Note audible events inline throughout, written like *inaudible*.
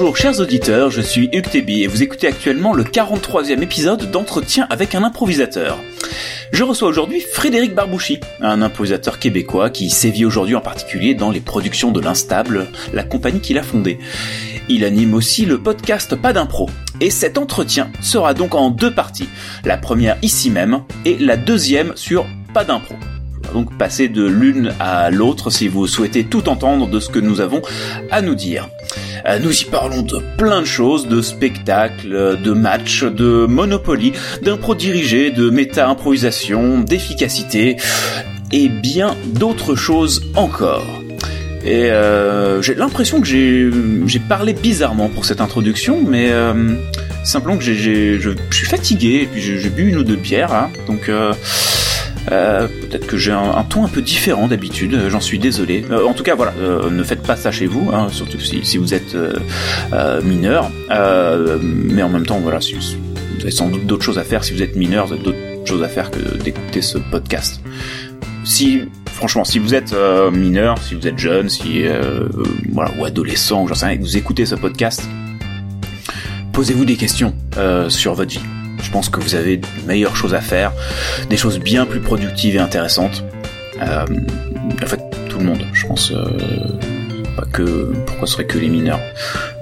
Bonjour chers auditeurs, je suis Hugues Tébi et vous écoutez actuellement le 43e épisode d'entretien avec un improvisateur. Je reçois aujourd'hui Frédéric Barbouchi, un improvisateur québécois qui sévit aujourd'hui en particulier dans les productions de l'Instable, la compagnie qu'il a fondée. Il anime aussi le podcast Pas d'impro. Et cet entretien sera donc en deux parties. La première ici même et la deuxième sur Pas d'impro. Donc passer de l'une à l'autre si vous souhaitez tout entendre de ce que nous avons à nous dire. Euh, Nous y parlons de plein de choses, de spectacles, de matchs, de Monopoly, d'impro dirigé, de méta-improvisation, d'efficacité et bien d'autres choses encore. Et euh, j'ai l'impression que j'ai parlé bizarrement pour cette introduction, mais euh, simplement que j'ai- je, suis fatigué et puis j'ai j'ai bu une ou deux bières, hein, donc euh, euh, peut-être que j'ai un, ton un peu différent d'habitude. euh, J'en suis désolé. Euh, en tout cas, voilà, euh, ne faites pas ça chez vous, hein, surtout si, si vous êtes euh, mineur. Mais en même temps, voilà, si, vous avez sans doute d'autres choses à faire si vous êtes mineur, vous avez d'autres choses à faire que d'écouter ce podcast si franchement si vous êtes mineur, si vous êtes jeune, si voilà ou adolescent, j'en sais rien, et que vous écoutez ce podcast, posez-vous des questions sur votre vie. Je pense que vous avez de meilleures choses à faire, des choses bien plus productives et intéressantes. Euh, en fait, tout le monde, je pense. euh, pas que pourquoi ce serait que les mineurs?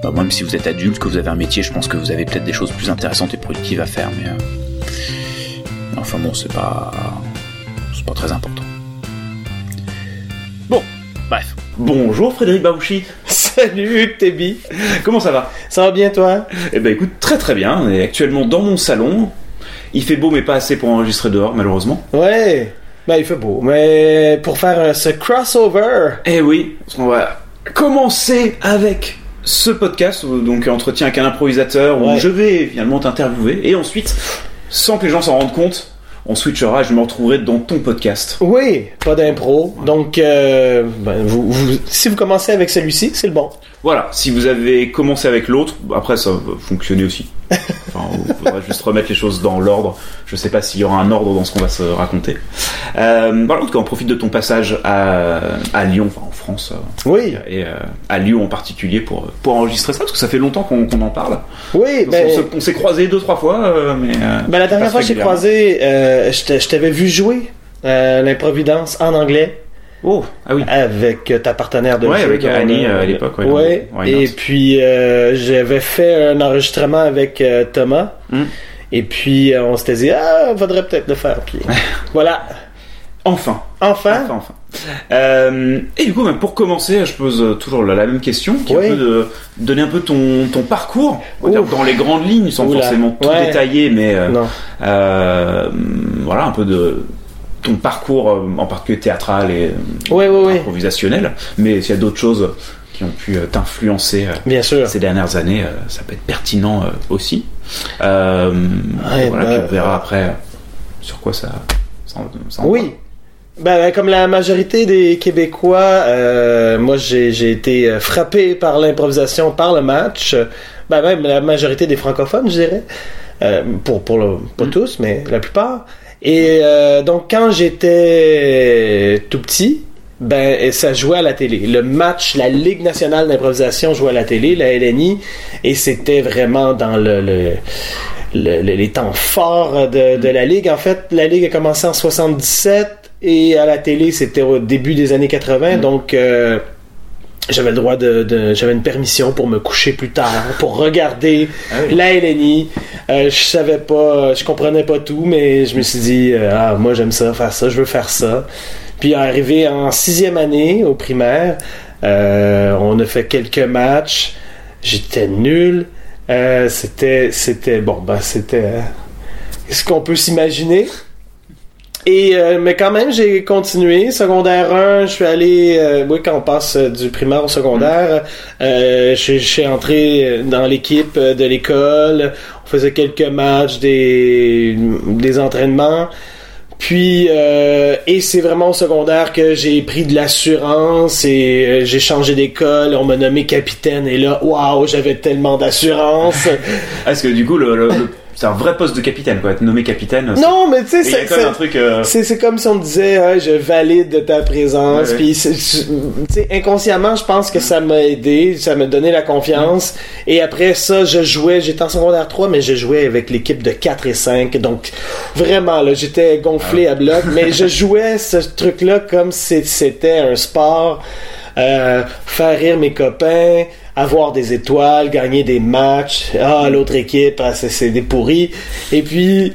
Bah, même si vous êtes adulte, que vous avez un métier, je pense que vous avez peut-être des choses plus intéressantes et productives à faire. Mais euh, enfin bon, c'est pas c'est pas très important. Bonjour Frédéric Babouchi. *laughs* Salut Tébi. Comment ça va? Ça va bien toi? Eh ben écoute, très très bien. On est actuellement dans mon salon. Il fait beau mais pas assez pour enregistrer dehors malheureusement. Ouais. Ben il fait beau. Mais pour faire euh, ce crossover. Eh oui, parce qu'on va commencer avec ce podcast, euh, donc entretien avec un improvisateur où Ouais. je vais finalement t'interviewer et ensuite, sans que les gens s'en rendent compte, on switchera je me retrouverai dans ton podcast. Oui, pas d'impro. Donc euh, ben, vous, vous- si vous commencez avec celui-ci, c'est le bon. Voilà, si vous avez commencé avec l'autre, après ça va fonctionner aussi. *laughs* Enfin, il faudra juste remettre les choses dans l'ordre. Je sais pas s'il y aura un ordre dans ce qu'on va se raconter. Euh, voilà, en tout cas, on profite de ton passage à, à Lyon, enfin France, euh, Oui. et euh, à Lyon en particulier pour, pour enregistrer ça, parce que ça fait longtemps qu'on en parle. Oui, On ben, on s'est croisés deux, trois fois, euh, mais... euh, ben, la dernière fois que j'ai croisé, euh, je t'avais vu jouer euh, l'improvidence en anglais Oh, ah oui. avec euh, ta partenaire de Ouais, jeu. avec Annie, euh, à l'époque, ouais, Et puis euh, j'avais fait un enregistrement avec euh, Thomas. Hmm. Et puis euh, on s'était dit ah, faudrait peut-être le faire. Puis *laughs* voilà. Enfin, Enfin? Enfin, enfin. Euh, et du coup, même pour commencer, je pose euh, toujours la, la même question, qui est Oui. un peu de donner un peu ton, ton parcours, va dans les grandes lignes, sans Oula. forcément tout Ouais. détailler, mais euh, euh, voilà, un peu de ton parcours, en particulier théâtral et improvisationnel, mais s'il y a d'autres choses qui ont pu t'influencer Bien sûr. ces dernières années, ça peut être pertinent aussi. Voilà, bah, puis on verra après sur quoi ça, ça, Oui. Ben, comme la majorité des Québécois, euh, moi j'ai j'ai été euh, frappé par l'improvisation, par le match. Ben, même la majorité des francophones, je dirais. Euh, pour pour le, pas Mm. tous, mais la plupart. Et euh, donc quand j'étais tout petit, ben ça jouait à la télé. Le match, la Ligue nationale d'improvisation jouait à la télé, la LNI, et c'était vraiment dans le, le- le- le- les temps forts de, de la Ligue. En fait, la Ligue a commencé en 77 et à la télé, c'était au début des années 80. Donc, euh, j'avais le droit de, de- J'avais une permission pour me coucher plus tard, pour regarder Ah oui. la LNI. Euh, je savais pas, je comprenais pas tout, mais je me suis dit, euh, ah, moi j'aime ça, faire ça, je veux faire ça. Puis arrivé en sixième année au primaire, euh, on a fait quelques matchs. J'étais nul. Euh, c'était, c'était bon, ben c'était euh, ce qu'on peut s'imaginer? Et euh, mais quand même, j'ai continué. Secondaire 1, je suis allé. euh, oui, quand on passe euh, du primaire au secondaire, euh, je suis entré dans l'équipe euh, de l'école. On faisait quelques matchs, des des entraînements. Puis, euh, et c'est vraiment au secondaire que j'ai pris de l'assurance et euh, j'ai changé d'école. On m'a nommé capitaine et là, waouh, j'avais tellement d'assurance. *laughs* Parce que du coup, le- c'est un vrai poste de capitaine, quoi. Être nommé capitaine. Non, mais tu sais, c'est- euh, C'est, comme si on me disait, Ah, je valide de ta présence. Puis, tu sais, inconsciemment, je pense que ça m'a aidé, ça m'a donné la confiance. Et après ça, je jouais, j'étais en secondaire 3, mais je jouais avec l'équipe de 4 et 5. Donc, vraiment, là, j'étais gonflé à bloc. *laughs* mais je jouais ce truc-là comme si c'était un sport. Euh, faire rire mes copains, avoir des étoiles, gagner des matchs. Ah, l'autre équipe, ah, c'est, des pourris. Et puis,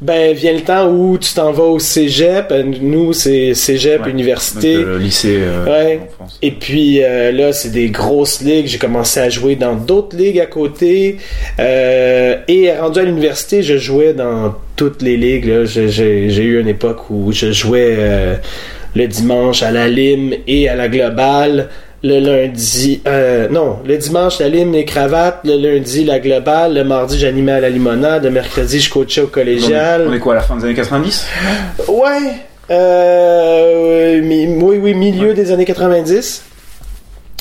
ben, vient le temps où tu t'en vas au cégep. Euh, Nous, c'est cégep, Ouais. université. donc, euh, le lycée euh, Ouais. en France. Et puis euh, là, c'est des grosses ligues. J'ai commencé à jouer dans d'autres ligues à côté. Euh, et rendu à l'université, je jouais dans toutes les ligues. J'ai- eu une époque où je jouais le dimanche à la Lime et à la Globale. Le lundi, euh, non, le dimanche, la lime, les cravates. Le lundi, la globale. Le mardi, j'animais à la limonade. Le mercredi, je coachais au collégial. on est quoi à la fin des années 90 Ouais. Euh, oui, oui, milieu des années 90.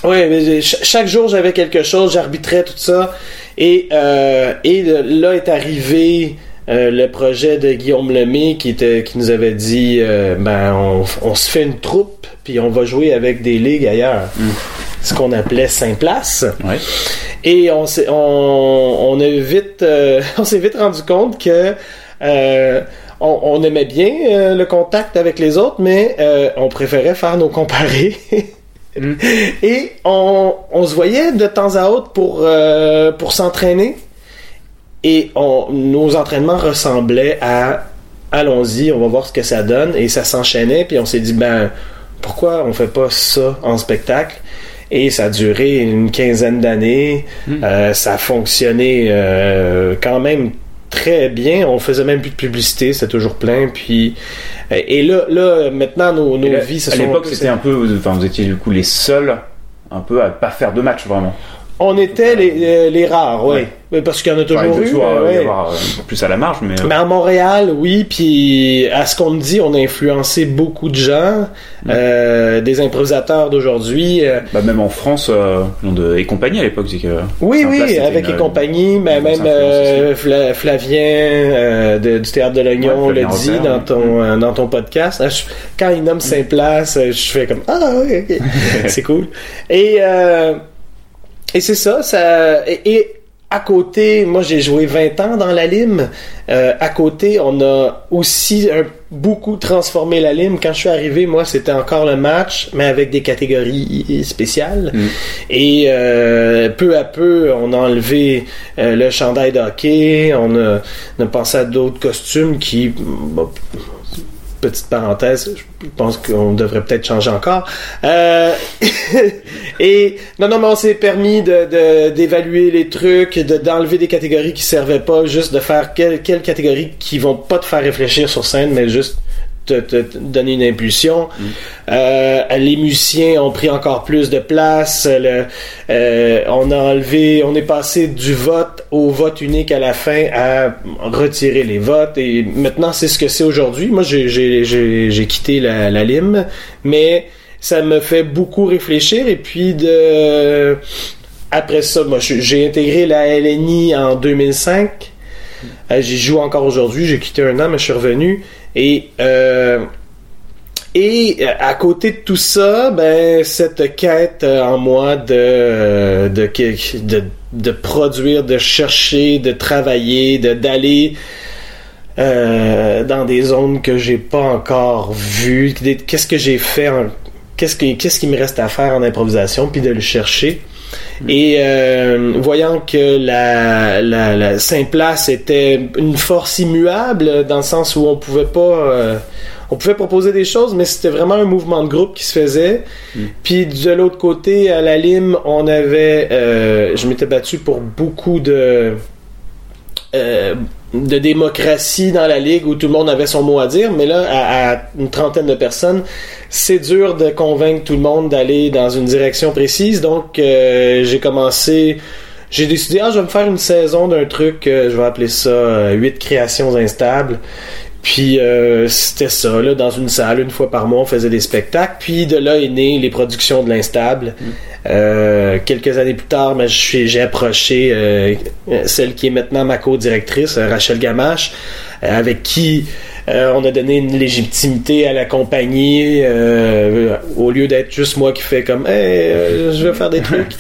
Ouais, mais chaque jour j'avais quelque chose, j'arbitrais tout ça. Et, euh, et là est arrivé euh, le projet de Guillaume Lemay qui, était, qui nous avait dit euh, ben on, on se fait une troupe puis on va jouer avec des ligues ailleurs. Mm. Ce qu'on appelait Saint-Place. Ouais. Et on s'est on, on a vite euh, *laughs* on s'est vite rendu compte que on, on aimait bien le contact avec les autres, mais on préférait faire nos comparés. Mm. *laughs* Et on, on se voyait de temps à autre pour, pour s'entraîner. Et on, nos entraînements ressemblaient à allons-y, on va voir ce que ça donne. Et ça s'enchaînait, puis on s'est dit, ben, pourquoi on fait pas ça en spectacle? Et ça a duré une quinzaine d'années. Mm. Euh, ça a fonctionné euh, quand même très bien. On faisait même plus de publicité, c'était toujours plein. Puis euh, et là, là maintenant nos, nos Et là, vies se à sont. l'époque, c'était un peu. Enfin, vous étiez du coup les seuls un peu à pas faire de match vraiment. On était les, les rares, oui. Parce qu'il y en a toujours eu. toujours y avoir euh, plus à la marge, mais. euh, Mais à Montréal, oui, puis à ce qu'on me dit, on a influencé beaucoup de gens, Mm. euh, des improvisateurs d'aujourd'hui. euh, Bah, même en France, euh, de et compagnie à l'époque, c'est que. oui, Saint-Place, oui, avec une- les compagnies, mais une même euh, Fla- Flavien euh, de- du Théâtre de l'Oignon le dit Robert, dans ton, euh, dans ton podcast. Ah, je- quand il nomme Saint-Place, euh, je fais comme Ah, oui, ok, *laughs* c'est cool. Et, euh, et c'est ça, ça et, et à côté, moi j'ai joué 20 ans dans la lime. Euh, à côté, on a aussi un- beaucoup transformé la lime. Quand je suis arrivé, moi c'était encore le match, mais avec des catégories spéciales. Mm. Et euh, peu à peu, on a enlevé euh, le chandail de hockey, on a, on a pensé à d'autres costumes qui, bon, petite parenthèse, je pense qu'on devrait peut-être changer encore. Euh, *laughs* et non, non, mais on s'est permis de, d'évaluer les trucs, de, d'enlever des catégories qui servaient pas, juste de faire quelles quelles catégories qui vont pas te faire réfléchir sur scène, mais juste te, te- te donner une impulsion. Euh, les musiciens ont pris encore plus de place. Le, euh, on a enlevé, on est passé du vote au vote unique à la fin à retirer les votes. Et maintenant, c'est ce que c'est aujourd'hui. Moi, j'ai, j'ai, j'ai, j'ai quitté la, la lime, mais ça me fait beaucoup réfléchir. Et puis de après ça, moi, j'ai intégré la LNI en 2005. Euh, J'y joue encore aujourd'hui. J'ai quitté un an, mais je suis revenu. Et euh, et euh, à côté de tout ça, ben cette quête en moi de de de, de produire, de chercher, de travailler, de d'aller dans des zones que j'ai pas encore vues. Qu'est-ce que j'ai fait en- Qu'est-ce qui qu'est-ce qui me reste à faire en improvisation, puis de le chercher. Et euh, voyant que la, la, la Saint-Place était une force immuable, dans le sens où on pouvait pas... euh, on pouvait proposer des choses, mais c'était vraiment un mouvement de groupe qui se faisait. Puis de l'autre côté, à la Lime, on avait... euh, je m'étais battu pour beaucoup de... de démocratie dans la ligue où tout le monde avait son mot à dire, mais là, à, une trentaine de personnes, c'est dur de convaincre tout le monde d'aller dans une direction précise. Donc, euh, j'ai commencé, j'ai décidé, ah, je vais me faire une saison d'un truc, euh, je vais appeler ça euh, 8 créations instables. Puis euh, c'était ça, là, dans une salle, une fois par mois, on faisait des spectacles. Puis de là est né les productions de l'instable. Euh, quelques années plus tard, ben, j'ai approché euh, celle qui est maintenant ma co-directrice, euh, Rachel Gamache, euh, avec qui euh, on a donné une légitimité à la compagnie euh, au lieu d'être juste moi qui fais comme hey, euh, je veux faire des *laughs* trucs.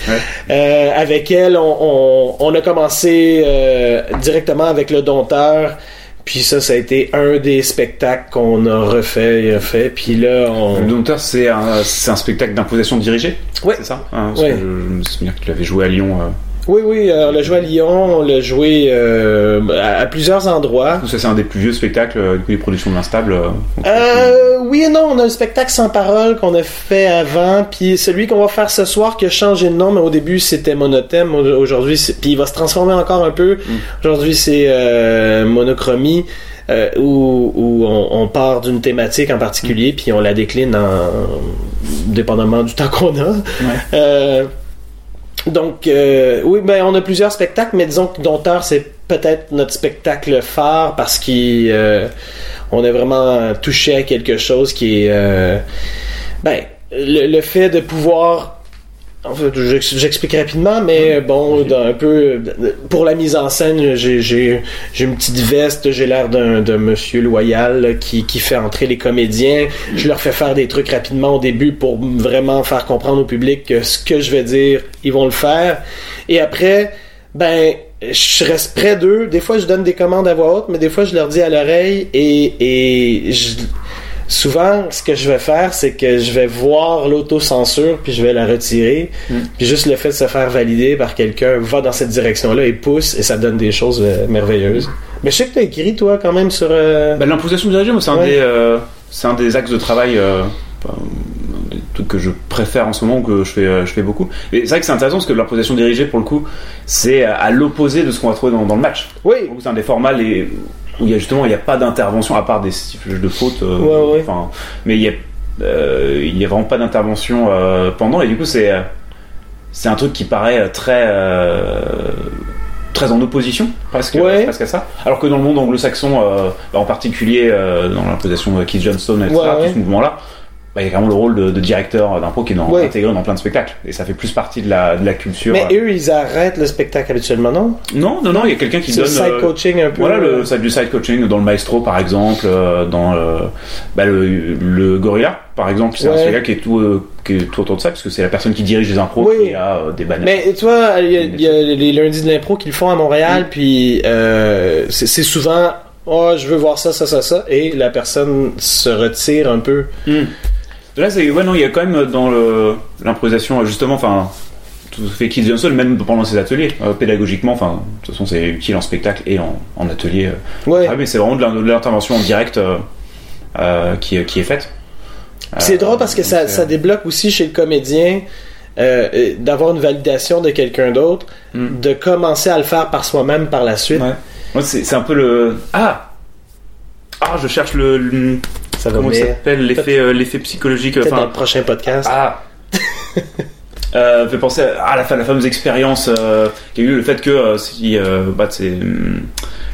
Euh, avec elle, on, on, on a commencé euh, directement avec le dompteur. Puis ça, ça a été un des spectacles qu'on a refait et refait. Puis là, Le on... Dompteur, c'est un, c'est un spectacle d'imposition dirigée? Ouais. C'est ça? Parce Ouais. que Je, je me souviens que tu l'avais joué à Lyon. euh. Oui, oui, euh, on l'a joué à Lyon, on l'a joué euh, à, plusieurs endroits. Ça, c'est un des plus vieux spectacles, euh, les productions de l'Instable. euh, Euh, oui et non, on a un spectacle sans parole qu'on a fait avant, puis celui qu'on va faire ce soir qui a changé de nom, mais au début c'était Monothème, Au- aujourd'hui, c'est- puis il va se transformer encore un peu. Aujourd'hui c'est euh, Monochromie, euh, où, où on, on part d'une thématique en particulier, puis on la décline en dépendamment du temps qu'on a. Euh, donc, euh, oui, ben, on a plusieurs spectacles, mais disons que Dompteur, c'est peut-être notre spectacle phare parce qu'on on a vraiment touché à quelque chose qui est. euh, ben, le, le fait de pouvoir. En fait, j'ex- j'explique rapidement, mais bon, dans un peu pour la mise en scène, j'ai une petite veste, j'ai l'air d'un monsieur loyal qui qui fait entrer les comédiens. Je leur fais faire des trucs rapidement au début pour vraiment faire comprendre au public que ce que je vais dire, ils vont le faire. Et après, ben je reste près d'eux. Des fois, je donne des commandes à voix haute, mais des fois, je leur dis à l'oreille et et je souvent, ce que je vais faire, c'est que je vais voir l'autocensure, puis je vais la retirer. Mm. Puis juste le fait de se faire valider par quelqu'un va dans cette direction-là et pousse, et ça donne des choses euh, merveilleuses. Mais je sais que tu as écrit, toi, quand même, sur... euh, Bah, L'imposition dirigée, moi, c'est un, Ouais. euh, un des axes de travail, des trucs que je préfère en ce moment, que je fais, je fais beaucoup. Et c'est vrai que c'est intéressant parce que l'imposition dirigée, pour le coup, c'est à l'opposé de ce qu'on va trouver dans, dans le match. Oui, c'est un des formats les- où il y a justement il n'y a pas d'intervention à part des sifflets de faute. euh, Ouais, mais il y a euh, il y a vraiment pas d'intervention euh, pendant et du coup c'est c'est un truc qui paraît très euh, très en opposition presque, Ouais. presque à ça. Alors que dans le monde anglo-saxon, euh, bah, en particulier euh, dans l'imposition de Keith Johnston, etc., tout ce mouvement-là. Bah, Il y a vraiment le rôle de, de directeur d'impro qui est dans, Ouais. intégré dans plein de spectacles et ça fait plus partie de la, de la culture. mais eux, ils arrêtent le spectacle habituellement, non? Non, non, non, il y a quelqu'un qui donne. le side euh, coaching un peu. voilà le side du side coaching dans le maestro par exemple, euh, dans euh, bah, le, le gorilla par exemple, c'est un Ouais. spectacle qui est tout euh, qui est tout autour de ça parce que c'est la personne qui dirige les impros Oui. qui a euh, des banners. Mais tu vois, il y, a- il y a les lundis de l'impro qui le font à Montréal, puis euh, c'est souvent oh je veux voir ça, ça, ça, ça, et la personne se retire un peu. Hmm. Là, c'est ouais non, il y a quand même dans le l'improvisation justement, enfin tout fait Keith Johnson même pendant ses ateliers euh, pédagogiquement, enfin de toute façon c'est utile en spectacle et en, en atelier. euh. Ouais. Ah, mais c'est vraiment de l'in- de l'intervention en direct euh, euh, qui qui est faite. C'est Euh, drôle parce que ça, euh, ça débloque aussi chez le comédien euh, euh, d'avoir une validation de quelqu'un d'autre, Mm. de commencer à le faire par soi-même par la suite. Ouais. C'est c'est un peu le. Ah Ah, je cherche le. le- Ça va Comment s'appelle L'effet euh, l'effet psychologique. Peut-être dans Enfin. le prochain podcast. Ah *laughs* euh, fait penser à ah, la, fa- la fameuse expérience euh, qui a eu le fait que euh, si bah, c'est hum,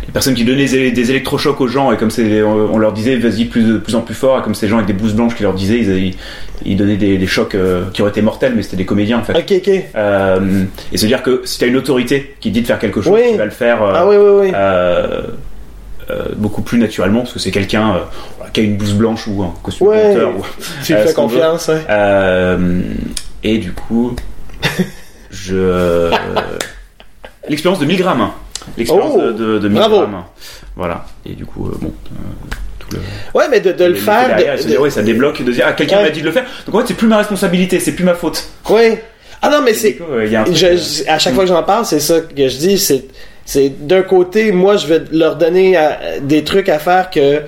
les personnes qui donnaient des, des électrochocs aux gens et comme c'est on, on leur disait vas-y plus de plus en plus fort et comme ces gens avec des blouses blanches qui leur disaient ils, ils, ils donnaient des, des chocs qui auraient été mortels mais c'était des comédiens en fait Ok, ok. Et se dire que si t'as une autorité qui dit de faire quelque chose Oui. tu vas le faire Ah oui, oui, oui. Euh, beaucoup plus naturellement parce que c'est quelqu'un euh, qui a une blouse blanche ou un costume Ouais. monteur ou *laughs* tu lui euh, fais confiance. ouais. et du coup, je. L'expérience de 1000 grammes. hein. L'expérience Oh, de, de, de 1000 bravo. grammes. Voilà. Et du coup, bon. le. Ouais, mais de, de le faire. derrière, de- de- ouais, ça débloque de dire, ah, quelqu'un Ouais. m'a dit de le faire. Donc en fait, c'est plus ma responsabilité, c'est plus ma faute. Ouais. Ah non, mais c'est. euh, à chaque fois que j'en parle, c'est ça que je dis. C'est, c'est d'un côté, moi, je vais leur donner euh, des trucs à faire que euh,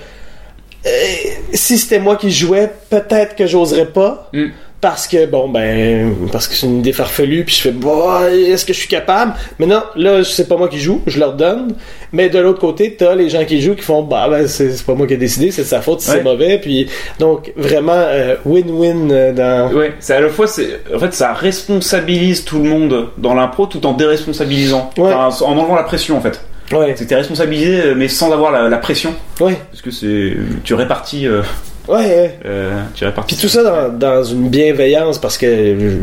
si c'était moi qui jouais, peut-être que j'oserais pas. Mm. Parce que, bon, ben, parce que c'est une idée farfelue, puis je fais, bah, est-ce que je suis capable? Mais non, là, c'est pas moi qui joue, je leur donne. Mais de l'autre côté, t'as les gens qui jouent qui font, bah, ben, c'est pas moi qui ai décidé, c'est de sa faute si Ouais. c'est mauvais. Puis, donc, vraiment, euh, win-win euh, dans. Ouais, c'est à la fois, c'est, en fait, ça responsabilise tout le monde dans l'impro tout en déresponsabilisant. Ouais. Enfin, en enlevant la pression, en fait. Ouais, C'est que t'es responsabilisé, mais sans avoir la, la pression. ouais. Parce que c'est, tu répartis euh, Ouais, ouais. euh. Puis tout ça dans, dans une bienveillance parce que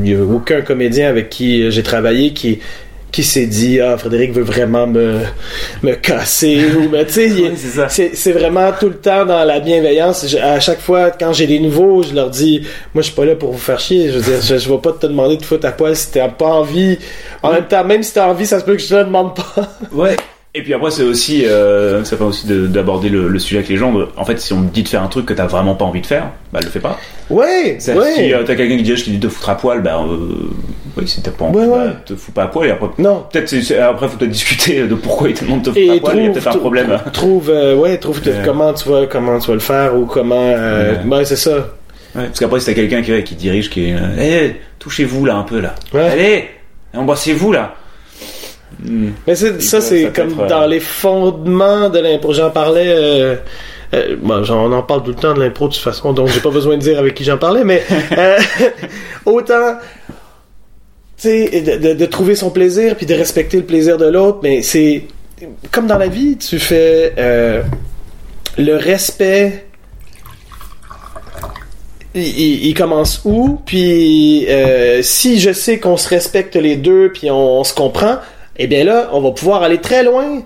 il y a aucun comédien avec qui j'ai travaillé qui qui s'est dit ah Frédéric veut vraiment me me casser *laughs* ou mais tu sais c'est c'est vraiment tout le temps dans la bienveillance Je- à chaque fois quand j'ai des nouveaux je leur dis moi je suis pas là pour vous faire chier je veux dire je, je vais pas te demander de foutre à poil si t'as pas envie en même temps même si t'as envie ça se peut que je te le demande pas Ouais. Et puis après, c'est aussi, euh, ça permet aussi de- d'aborder le, le sujet avec les gens. de- En fait, si on te dit de faire un truc que t'as vraiment pas envie de faire, bah le fais pas. ouais C'est-à-dire, ouais Si euh, t'as quelqu'un qui dit, je te dis de foutre à poil, bah euh, oui, si t'as pas envie, Ouais, bah, ouais. te fous pas à poil. Et après, non peut-être, c'est- c'est- après, faut peut-être discuter de pourquoi il te demande de te foutre et à poil. Il y a peut-être un problème. trouve euh, ouais trouve comment tu vas comment tu vas le faire ou comment Ouais. ouais c'est ça parce qu'après, si t'as quelqu'un qui, qui dirige, qui est, euh, Eh, touchez-vous là un peu là. Ouais. Allez, embrassez-vous là. Hmm. Mais ça, c'est comme être, dans les fondements de l'impro. J'en parlais. Euh, euh, bon, on en parle tout le temps de l'impro de toute façon, donc j'ai pas besoin de dire avec qui j'en parlais, mais euh, *laughs* autant. Tu sais, de, de- de trouver son plaisir puis de respecter le plaisir de l'autre, mais c'est comme dans la vie, tu fais le respect. Il, il- il commence où Puis euh, si je sais qu'on se respecte les deux puis on, se comprend, eh bien là, on va pouvoir aller très loin.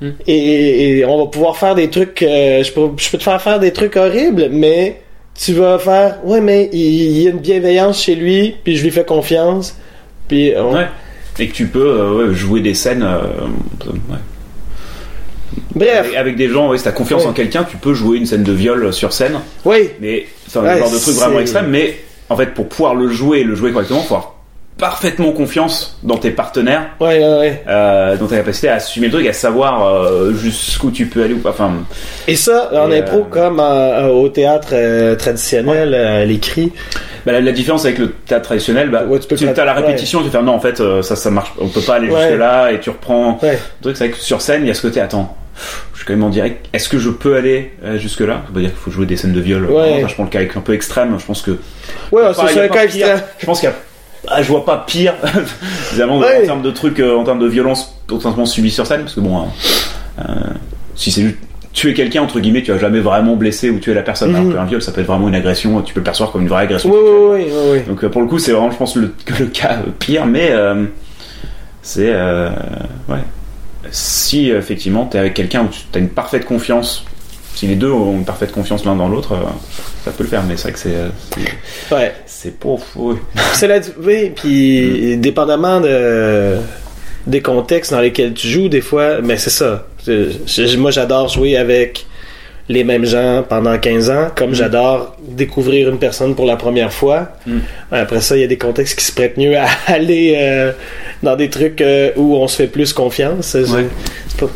Hmm. Et, et on va pouvoir faire des trucs. euh, je, peux, je peux te faire faire des trucs horribles, mais tu vas faire. Ouais, mais il, il y a une bienveillance chez lui, puis je lui fais confiance. Puis on- Ouais. Et que tu peux euh, ouais, jouer des scènes. euh, ouais. bref, Avec, avec des gens, ouais, si t'as confiance Ouais. en quelqu'un, tu peux jouer une scène de viol sur scène. oui, Mais Ouais, le genre de truc vraiment c'est- extrême. Mais en fait, pour pouvoir le jouer, et le jouer correctement, faut avoir parfaitement confiance dans tes partenaires, ouais, ouais, ouais. euh, dans ta capacité à assumer le truc, à savoir euh, jusqu'où tu peux aller ou pas. Enfin, Et ça, en Et, impro, euh, comme en- au théâtre euh, traditionnel, euh, à l'écrit. bah, la, la différence avec le théâtre traditionnel, bah, tu peux tu pas- as la répétition, tu fais non, en fait, euh, ça, ça marche, on peut pas aller jusque là, et tu reprends. Le truc, c'est que sur scène, il y a ce côté, attends, je suis quand même en direct, est-ce que je peux aller euh, jusque là Ça veut dire qu'il faut jouer des scènes de viol. Ouais. Enfin, je prends le cas un peu extrême, je pense que. Ouais, c'est un cas extrême. Je pense qu'il y a. Ah, je vois pas pire, *laughs* évidemment, Ouais. en termes de trucs, euh, en termes de violence potentiellement subie sur scène, parce que bon, euh, euh, si c'est juste tuer quelqu'un, entre guillemets, tu vas jamais vraiment blesser ou tuer la personne, Mhm. alors qu'un viol, ça peut être vraiment une agression, tu peux le percevoir comme une vraie agression. Oui, oui, oui. Donc euh, pour le coup, c'est vraiment, je pense, le, que *laughs* le cas pire, mais euh, c'est. euh, ouais. Si effectivement, t'es avec quelqu'un où tu as une parfaite confiance, si les deux ont une parfaite confiance l'un dans l'autre, euh, ça peut le faire, mais c'est vrai que c'est. euh, Ouais. C'est pas fou. *laughs* C'est la, oui, puis dépendamment de, des contextes dans lesquels tu joues, des fois, mais c'est ça. Je- moi, j'adore jouer avec les mêmes gens pendant 15 ans, comme j'adore découvrir une personne pour la première fois. Mm. Après ça, il y a des contextes qui se prêtent mieux à *laughs* aller euh, dans des trucs euh, où on se fait plus confiance. Ouais. c'est pas-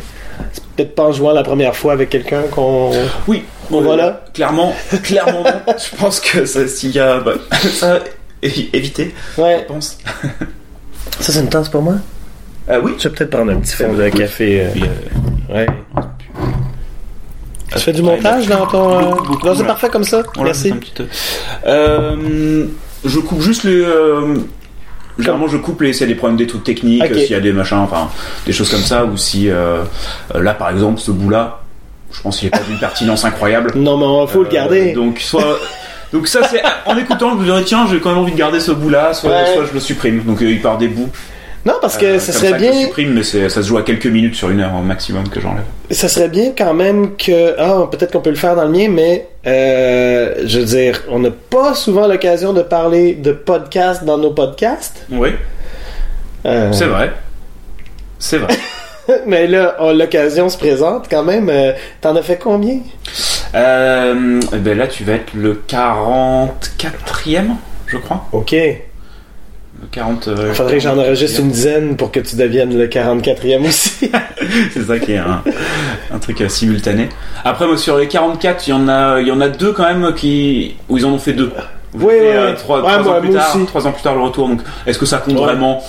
peut-être pas en jouant la première fois avec quelqu'un qu'on... Oui, Bon, voilà. Clairement, *laughs* clairement, non. je pense que s'il y a. bah, ça, éviter, Ouais. je pense. Ça, c'est une tasse pour moi? Ah oui. Je vais peut-être prendre un petit fond de café. euh, Puis, euh, Ouais. Tu fais du montage dans ton. euh, non, c'est là. parfait comme ça. On Merci. un petit. Euh, je coupe juste les. Généralement, je coupe les, a des problèmes des trucs techniques, s'il y a des machins, enfin, des choses comme ça, ou si, euh, euh, là, par exemple, ce bout-là, je pense qu'il est pas d'une pertinence incroyable. *laughs* Non, mais il faut le Euh, garder. Donc, soit. Donc ça c'est en écoutant je me dirais tiens j'ai quand même envie de garder ce bout là soit, Ouais. soit je le supprime donc il part des bouts Non, parce que Euh, ça serait que je bien. supprime mais ça se joue à quelques minutes sur une heure au maximum que j'enlève Ça serait bien quand même que. Ah, peut-être qu'on peut le faire dans le mien, mais. euh, je veux dire, on n'a pas souvent l'occasion de parler de podcast dans nos podcasts. oui Euh, c'est vrai c'est vrai *laughs* mais là, on- l'occasion se présente quand même. Euh, T'en as fait combien? Eh ben là, tu vas être le 44e, je crois. Ok. Le 40. euh, Faudrait que j'en enregistre une dizaine pour que tu deviennes le 44e aussi. *laughs* C'est ça qui est un, un truc euh, simultané. Après, moi, sur les 44, il y en a, il y en a deux quand même qui, où ils en ont fait deux. Vous Oui, euh, oui. Trois, Ouais, trois moi- ans plus tard, aussi. trois ans plus tard le retour. Donc, est-ce que ça compte Ouais. vraiment?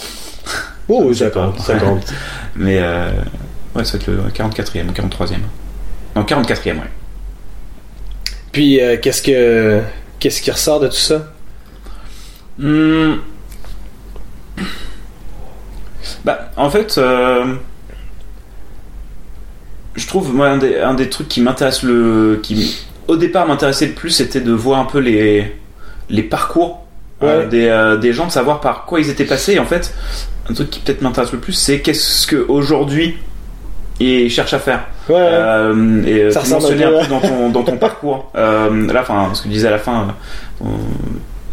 Oh, oui, ça compte. Ça compte. *laughs* Mais ouais, ça va être le 44e, le 43e. Non, 44e, ouais. Puis, qu'est-ce que. Qu'est-ce qui ressort de tout ça? Hmm. Bah, en fait, euh, je trouve moi un des, un des trucs qui m'intéresse le, qui, au départ m'intéressait le plus, c'était de voir un peu les, les parcours euh, des, euh, des gens, de savoir par quoi ils étaient passés. Et en fait, un truc qui peut-être m'intéresse le plus, c'est qu'est-ce qu'aujourd'hui ils cherchent à faire. Ouais, ouais. Et Ça mentionnais un peu, dans ton, dans ton parcours. Là, enfin, ce que tu disais à la fin,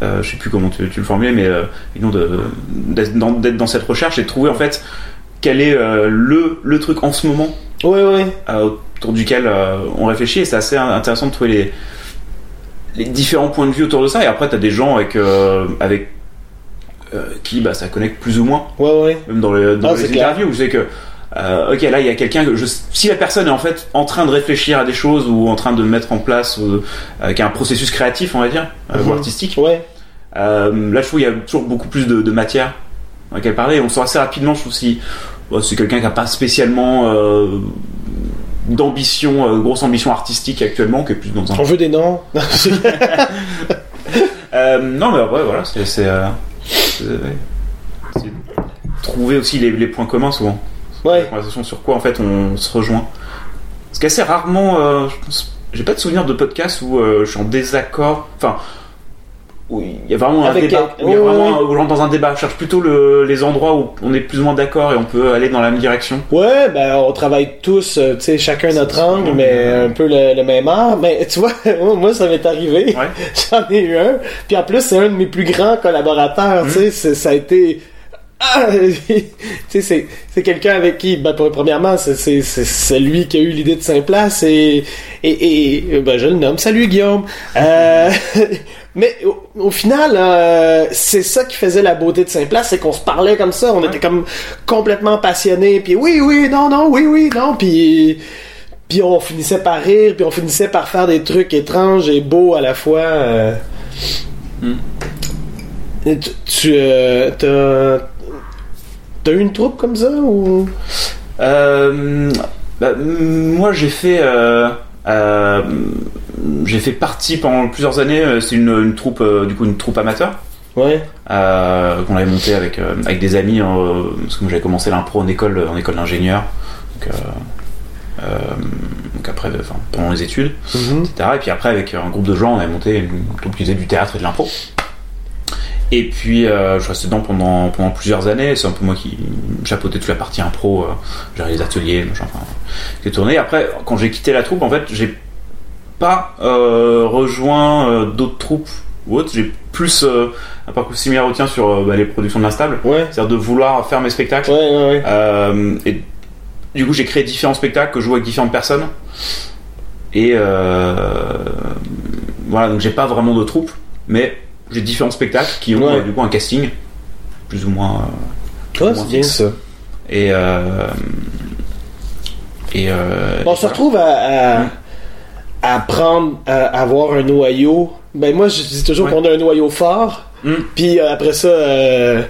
euh, je sais plus comment tu, tu le formulais, mais euh, d'être dans, cette recherche et de trouver en fait quel est euh, le, le truc en ce moment Ouais, ouais. autour duquel euh, on réfléchit et c'est assez intéressant de trouver les, les différents points de vue autour de ça et après tu as des gens avec, avec qui bah, ça connecte plus ou moins Ouais, ouais. même dans, le, dans Ah, les interviews où c'est que euh, ok là il y a quelqu'un que je, si la personne est en fait en train de réfléchir à des choses ou en train de mettre en place ou, euh, qui a un processus créatif on va dire euh, ou Mhm. artistique Ouais. là je trouve qu'il y a toujours beaucoup plus de, de matière dans laquelle parler et on sort assez rapidement je trouve si bon, c'est quelqu'un qui a pas spécialement d'ambition grosse ambition artistique actuellement qui est plus dans un On veut des noms. *laughs* *laughs* non, mais ouais, voilà, c'est. trouver aussi les, les points communs souvent. Ouais. Conversation sur quoi en fait on se rejoint. Parce qu'assez rarement, euh, je pense, j'ai pas de souvenir de podcast où euh, je suis en désaccord. Enfin, où il y a vraiment un débat. quel- Où il y a vraiment un- où rentre dans un débat. Je cherche plutôt le- les endroits où on est plus ou moins d'accord et on peut aller dans la même direction. Ouais, ben on travaille tous, euh, tu sais, chacun notre angle, mais un peu le, le même art. Mais tu vois, *laughs* moi ça m'est arrivé. Ouais. *laughs* J'en ai eu un. Puis en plus, c'est un de mes plus grands collaborateurs. Tu sais, c'est- ça a été. Ah, *laughs* c'est c'est quelqu'un avec qui, ben, pour- premièrement, c'est- c'est c'est- lui qui a eu l'idée de Saint-Place et, et, et ben, je le nomme. Salut Guillaume. Euh, *laughs* mais au, au final, euh, c'est ça qui faisait la beauté de Saint-Place, c'est qu'on se parlait comme ça, on était comme complètement passionnés, puis oui, oui, non, non, oui, oui, non, puis puis on finissait par rire, puis on finissait par faire des trucs étranges et beaux à la fois. euh. Mm. Et Tu, tu euh, t'as t'as eu une troupe comme ça ou? Euh, bah, moi j'ai fait euh, euh, j'ai fait partie pendant plusieurs années c'est une, une troupe du coup une troupe amateur. Ouais. Qu'on avait monté avec avec des amis euh, parce que j'avais commencé l'impro en école en école d'ingénieur. Donc, donc après enfin, pendant les études etc et puis après avec un groupe de gens on avait monté une troupe qui faisait du théâtre et de l'impro et puis euh, je suis resté dedans pendant, pendant plusieurs années. C'est un peu moi qui chapeautais toute la partie impro, euh, gérais les ateliers, machin, enfin, j'ai tourné. Après, quand j'ai quitté la troupe, en fait, j'ai pas euh, rejoint euh, d'autres troupes ou autres. J'ai plus euh, un parcours similaire au tien sur euh, bah, les productions de l'instable. ouais C'est-à-dire de vouloir faire mes spectacles. ouais ouais, ouais. Euh, et du coup, j'ai créé différents spectacles que je joue avec différentes personnes. Et euh, voilà, donc j'ai pas vraiment de troupe, mais j'ai différents spectacles qui ont Ouais. euh, du coup un casting plus ou moins. euh, Ouais, moins bien fixe. ça. Et euh, et euh, On et se voilà. retrouve à, à, à prendre, à avoir un noyau. Ben moi, je dis toujours Ouais. qu'on a un noyau fort. Mm. Puis après ça, euh,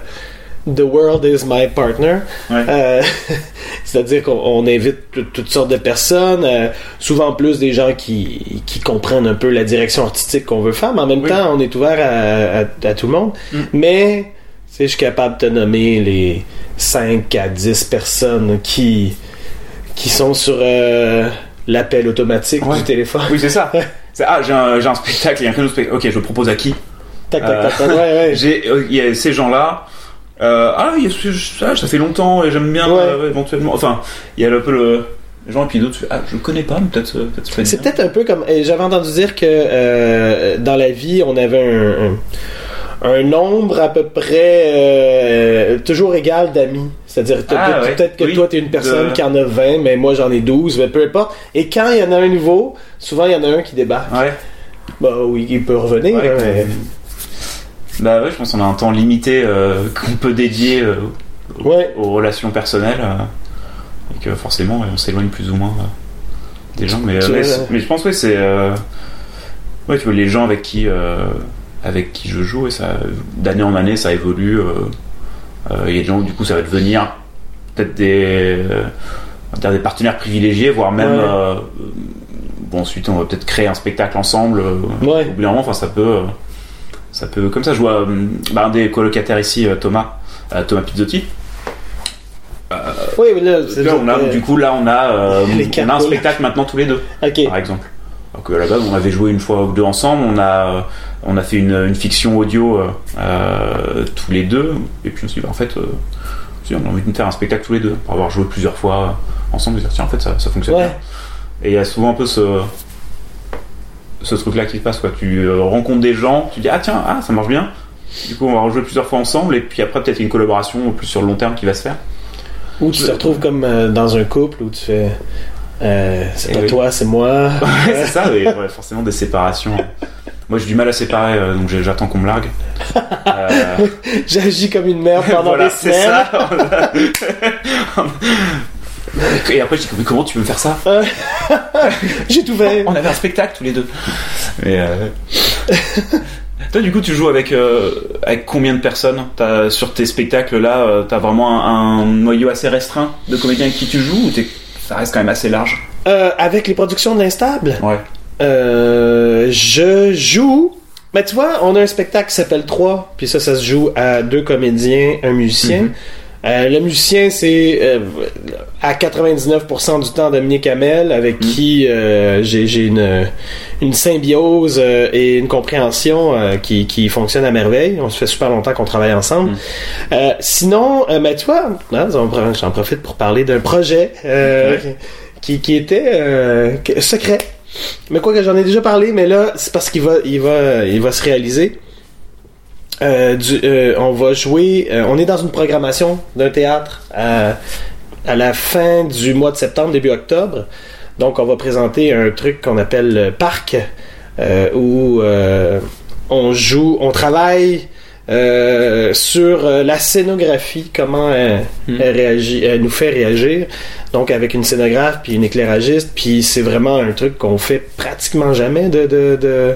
The world is my partner. Ouais. Euh, *laughs* C'est-à-dire qu'on on invite tout- toutes sortes de personnes, euh, souvent plus des gens qui, qui comprennent un peu la direction artistique qu'on veut faire, mais en même Oui. temps, on est ouvert à, à- à tout le monde. Mm. Mais, tu sais, je suis capable de te nommer les 5 à 10 personnes qui, qui sont sur euh, l'appel automatique Ouais. du téléphone. Oui, c'est ça. *laughs* Ah, j'ai un, spectacle, il y a un créneau de spectacle. Ok, je le propose à qui? Tac, tac, tac, tac. Ouais, ouais. *laughs* J'ai, euh, il y a ces gens-là. Euh, ah, y a ça, ça fait longtemps et j'aime bien Ouais. euh, éventuellement. Enfin, il y a un peu le gens et puis d'autres. tu Ah, je le connais pas, mais peut-être, euh, peut C'est peut-être un peu comme. J'avais entendu dire que euh, dans la vie, on avait un, un, un nombre à peu près toujours égal d'amis. C'est-à-dire Ah, ouais. peut-être que Oui. toi, t'es une personne De- qui en a 20, mais moi, j'en ai 12, mais peu importe. Et quand il y en a un nouveau, souvent, il y en a un qui débarque. Ouais. Bah oui, il peut revenir. Ouais, hein, mais-. Bah ouais, je pense qu'on a un temps limité euh, qu'on peut dédier euh, aux, Ouais. aux relations personnelles euh, et que forcément on s'éloigne plus ou moins des gens. Mais, mais, je pense que c'est ouais, tu vois les gens avec qui avec qui je joue et ça d'année en année ça évolue. Il y a des gens du coup ça va devenir peut-être des des partenaires privilégiés, voire même bon ensuite on va peut-être créer un spectacle ensemble. Ouais. au bout d'un moment, enfin, ça peut, ça peut, comme ça, je vois euh, bah, un des colocataires ici, euh, Thomas, euh, Thomas Pizzotti. Oui, mais là, c'est Là, on a, euh, du coup, là, on a, euh, *laughs* on a un spectacle maintenant tous les deux, par exemple. Donc à la base, on avait joué une fois ou deux ensemble. On a, on a fait une, une fiction audio euh, euh, tous les deux. Et puis on s'est dit, bah, en fait, euh, on a envie de faire un spectacle tous les deux. Pour avoir joué plusieurs fois ensemble, dire, tiens, en fait, ça, ça fonctionne Ouais. bien. Et il y a souvent un peu ce, ce truc-là qui se passe. Quoi. Tu euh, rencontres des gens, tu dis, ah tiens, ah, ça marche bien. Du coup, on va rejouer plusieurs fois ensemble. Et puis après, peut-être une collaboration plus sur le long terme qui va se faire. Ou tu te retrouves comme euh, dans un couple où tu fais. euh, c'est Eh pas oui. toi, c'est moi. *laughs* Ouais, c'est ça, oui, ouais, forcément des séparations. Moi j'ai du mal à séparer, donc j'attends qu'on me largue. *laughs* J'agis comme une mère pendant voilà, des semaines. ça. *laughs* Et après je dis mais comment tu peux me faire ça *laughs* J'ai tout fait. On avait un spectacle tous les deux. Mais euh, *laughs* Toi du coup tu joues avec, euh, avec combien de personnes T'as- Sur tes spectacles là, euh, t'as vraiment un, un noyau assez restreint de comédiens avec qui tu joues ou ça reste quand même assez large Euh, avec les productions de l'Instable, Ouais. euh, je joue. Mais tu vois, on a un spectacle qui s'appelle 3, puis ça, ça se joue à deux comédiens, un musicien. Mhm. Euh, le musicien, c'est euh, à 99% du temps Dominique Hamel, avec Mhm. qui euh, j'ai j'ai une, une symbiose euh, et une compréhension euh, qui, qui fonctionne à merveille. On se fait super longtemps qu'on travaille ensemble. Euh, sinon, euh, ben, tu vois, hein, j'en profite pour parler d'un projet euh, qui, qui était euh, secret. Mais quoi que j'en ai déjà parlé, mais là, c'est parce qu'il va, il va, il va se réaliser. Euh, du- euh, on va jouer. euh, on est dans une programmation d'un théâtre à, à la fin du mois de septembre, début octobre. Donc, on va présenter un truc qu'on appelle le parc, où on joue, on travaille euh, sur euh, la scénographie, comment elle, Mm. elle réagit, elle nous fait réagir. Donc, avec une scénographe puis une éclairagiste, puis c'est vraiment un truc qu'on fait pratiquement jamais de, de, de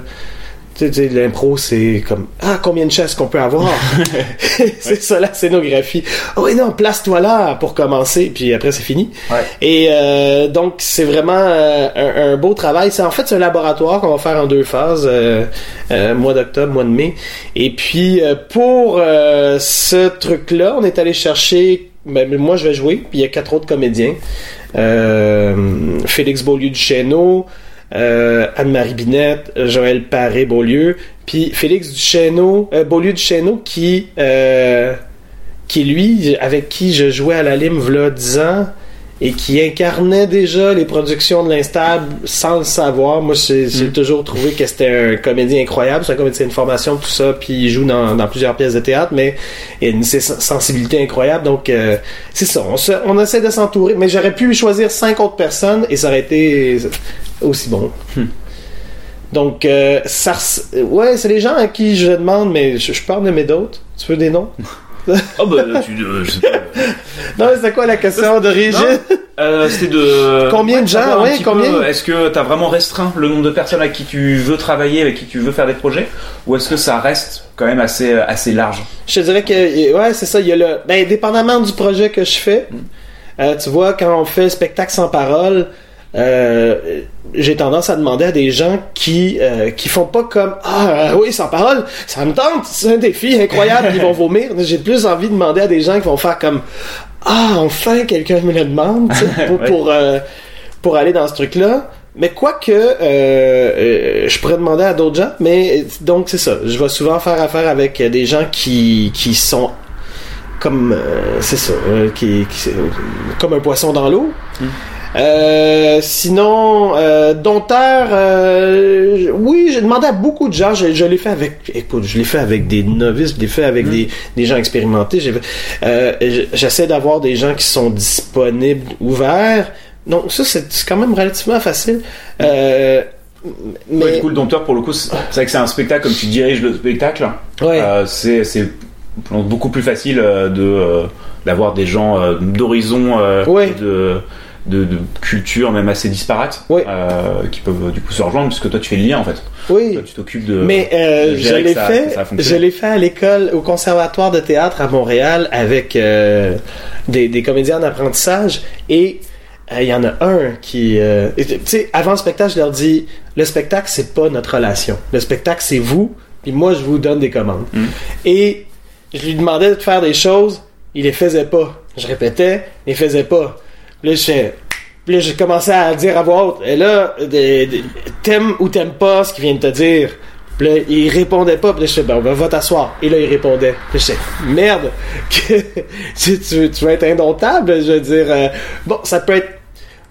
tu sais, l'impro, c'est comme Ah, combien de chaises qu'on peut avoir? *laughs* *laughs* C'est ça la scénographie. Oh, oui, non, place-toi là pour commencer, puis après, c'est fini. Ouais. Et euh, donc, c'est vraiment euh, un, un beau travail. C'est En fait, c'est un laboratoire qu'on va faire en deux phases, euh, euh, mois d'octobre, mois de mai. Et puis, euh, pour euh, ce truc-là, on est allé chercher. Ben, moi, je vais jouer, puis il y a quatre autres comédiens. Euh, Félix Beaulieu du Chêneau, euh, Anne-Marie Binette, Joël Paré-Beaulieu, puis Félix Duchesneau, euh, Beaulieu du Chêneau qui, euh, qui lui, avec qui je jouais à la Lime v'là 10 ans et qui incarnait déjà les productions de l'Instable sans le savoir. Moi, j'ai j'ai Mm. toujours trouvé que c'était un comédien incroyable. C'est un comédien de formation, tout ça, puis il joue dans, dans plusieurs pièces de théâtre, mais il a une sen- sensibilité incroyable. Donc, euh, c'est ça. On, se- on essaie de s'entourer. Mais j'aurais pu choisir cinq autres personnes et ça aurait été aussi bon. Hmm. Donc, euh, ça, ouais, c'est les gens à qui je demande, mais je, je peux en nommer d'autres. Tu veux des noms? *laughs* Oh bah tu, euh, je. *laughs* Non, mais c'est quoi la question d'origine? Euh, C'était de. Combien de gens, petit combien peu, Est-ce que t'as vraiment restreint le nombre de personnes avec qui tu veux travailler, avec qui tu veux faire des projets, ou est-ce que ça reste quand même assez assez large? Je dirais que, ouais, c'est ça. Il y a le, ben, dépendamment du projet que je fais, euh, tu vois, quand on fait spectacle sans parole, euh, j'ai tendance à demander à des gens qui euh, qui font pas comme ah euh, oui sans parole ça me tente c'est un défi incroyable ils vont vomir j'ai plus envie de demander à des gens qui vont faire comme ah enfin quelqu'un me le demande *laughs* pour Ouais. pour, euh, pour aller dans ce truc là mais quoique euh, euh, je pourrais demander à d'autres gens mais donc c'est ça je vais souvent faire affaire avec des gens qui qui sont comme euh, c'est ça euh, qui, qui- comme un poisson dans l'eau Mm. Euh, sinon, euh, euh, oui, j'ai demandé à beaucoup de gens. Je, je l'ai fait avec, écoute, je l'ai fait avec des novices, je l'ai fait avec Mm. des, des gens expérimentés. Euh, J'essaie d'avoir des gens qui sont disponibles, ouverts. Donc ça, c'est quand même relativement facile. Euh, mais Ouais, du coup, le dompteur, pour le coup, c'est vrai que c'est un spectacle, comme tu diriges le spectacle, ouais. euh, c'est c'est beaucoup plus facile euh, de d'avoir des gens d'horizons euh, Ouais. de, de, de cultures même assez disparates euh, qui peuvent du coup se rejoindre puisque toi tu fais le lien en fait. oui. Toi, tu t'occupes de. Mais euh, de je l'ai fait, ça je fonctionne. l'ai fait à l'école, au conservatoire de théâtre à Montréal avec euh, des, des comédiens en apprentissage et euh, il y en a un qui, tu sais, avant le spectacle, je leur dis, le spectacle c'est pas notre relation, le spectacle c'est vous, puis moi je vous donne des commandes. Mm. Et je lui demandais de faire des choses, il les faisait pas. Je répétais, il les faisait pas. Là je fais, Puis là, j'ai commencé à dire à voix haute, et là, t'aimes ou t'aimes pas ce qu'il vient de te dire. Puis là, il répondait pas. Puis là, je disais, ben, ben, va t'asseoir. Et là, il répondait. Puis je disais, merde, *laughs* que, tu, tu, tu vas être indomptable. Je veux dire, euh, bon, ça peut être.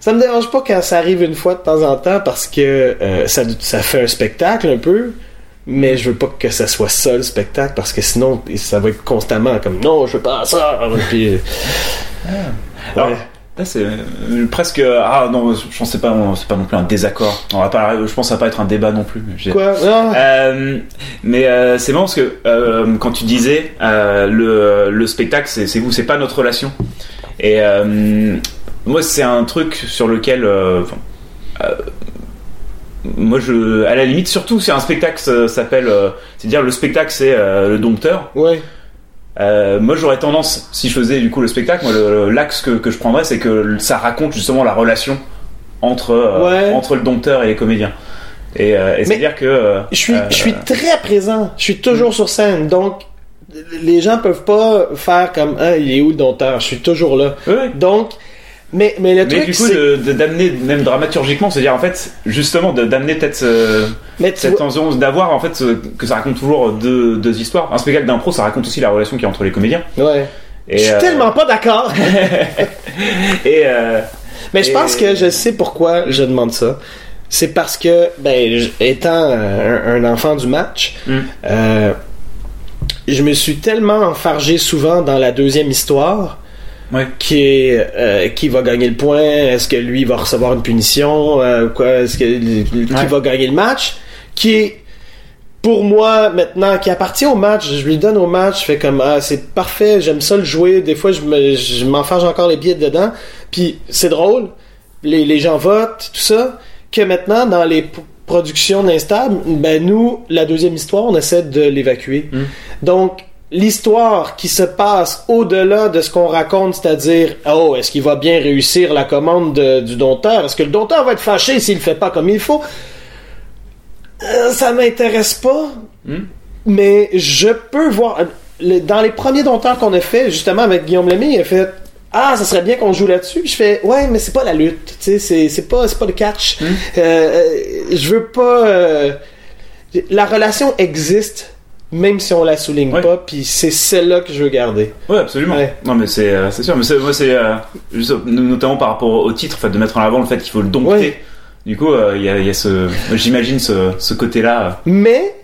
Ça me dérange pas quand ça arrive une fois de temps en temps parce que euh, ça, ça fait un spectacle un peu. Mais je veux pas que ça soit ça le spectacle parce que sinon, ça va être constamment comme non, je veux pas ça. Puis, Alors, ouais. Là, c'est euh, presque. Ah non, je pense que c'est pas, c'est pas non plus un désaccord. On va pas, je pense que ça va pas être un débat non plus. Quoi? Euh, mais euh, c'est marrant parce que euh, quand tu disais euh, le, le spectacle, c'est vous, c'est pas notre relation. Et euh, moi, c'est un truc sur lequel, euh, euh, moi, je, à la limite, surtout si un spectacle s'appelle, euh, c'est-à-dire le spectacle, c'est euh, le dompteur. Ouais. Euh, moi, j'aurais tendance, si je faisais du coup le spectacle, l'axe que, que je prendrais, c'est que ça raconte justement la relation entre euh, Ouais. entre le dompteur et les comédiens. Et, euh, et c'est-à-dire que Je suis, je suis très présent. Je suis toujours sur scène. Donc, les gens peuvent pas faire comme, ah, il est où le dompteur? Je suis toujours là. Donc, mais, mais le Mais truc, du coup, d'amener, même dramaturgiquement, c'est-à-dire en fait, justement, d'amener peut-être tu cette tension, d'avoir en fait que ça raconte toujours deux, deux histoires. Un spectacle d'impro, ça raconte aussi la relation qu'il y a entre les comédiens. Ouais. Et, je suis euh, tellement pas d'accord. *laughs* Et euh, Mais je Et- pense que je sais pourquoi je demande ça. C'est parce que, ben, étant euh, un, un enfant du match, Mm. euh, je me suis tellement enfargé souvent dans la deuxième histoire Ouais. qui est euh, qui va gagner le point, est-ce que lui va recevoir une punition, euh, quoi, est-ce que qui Ouais. va gagner le match, qui est pour moi maintenant qui appartient au match, je lui donne au match, je fais comme ah c'est parfait, j'aime ça le jouer, des fois je me je m'enfarge encore les pieds dedans, puis c'est drôle, les, les gens votent, tout ça, que maintenant dans les productions d'instable, ben nous la deuxième histoire, on essaie de l'évacuer. Mm. Donc l'histoire qui se passe au-delà de ce qu'on raconte, c'est-à-dire oh est-ce qu'il va bien réussir la commande de- du dompteur, est-ce que le dompteur va être fâché s'il le fait pas comme il faut, euh, ça m'intéresse pas. Hmm? Mais je peux voir. le- dans les premiers dompteurs qu'on a fait, justement avec Guillaume Lemay, il a fait Ah, ça serait bien qu'on joue là-dessus. Je fais Ouais, mais c'est pas la lutte. Tu sais, c'est, c'est pas, c'est pas le catch. Euh, euh, je veux pas. euh, la relation existe, même si on la souligne pas. Puis c'est celle-là que je veux garder. ouais, absolument. Ouais. Non, mais c'est, euh, sûr. Mais moi, c'est euh, notamment par rapport au titre, fait, de mettre en avant le fait qu'il faut le dompter. Ouais. Du coup, euh, il y, a, il y a ce, j'imagine ce, ce côté-là. Mais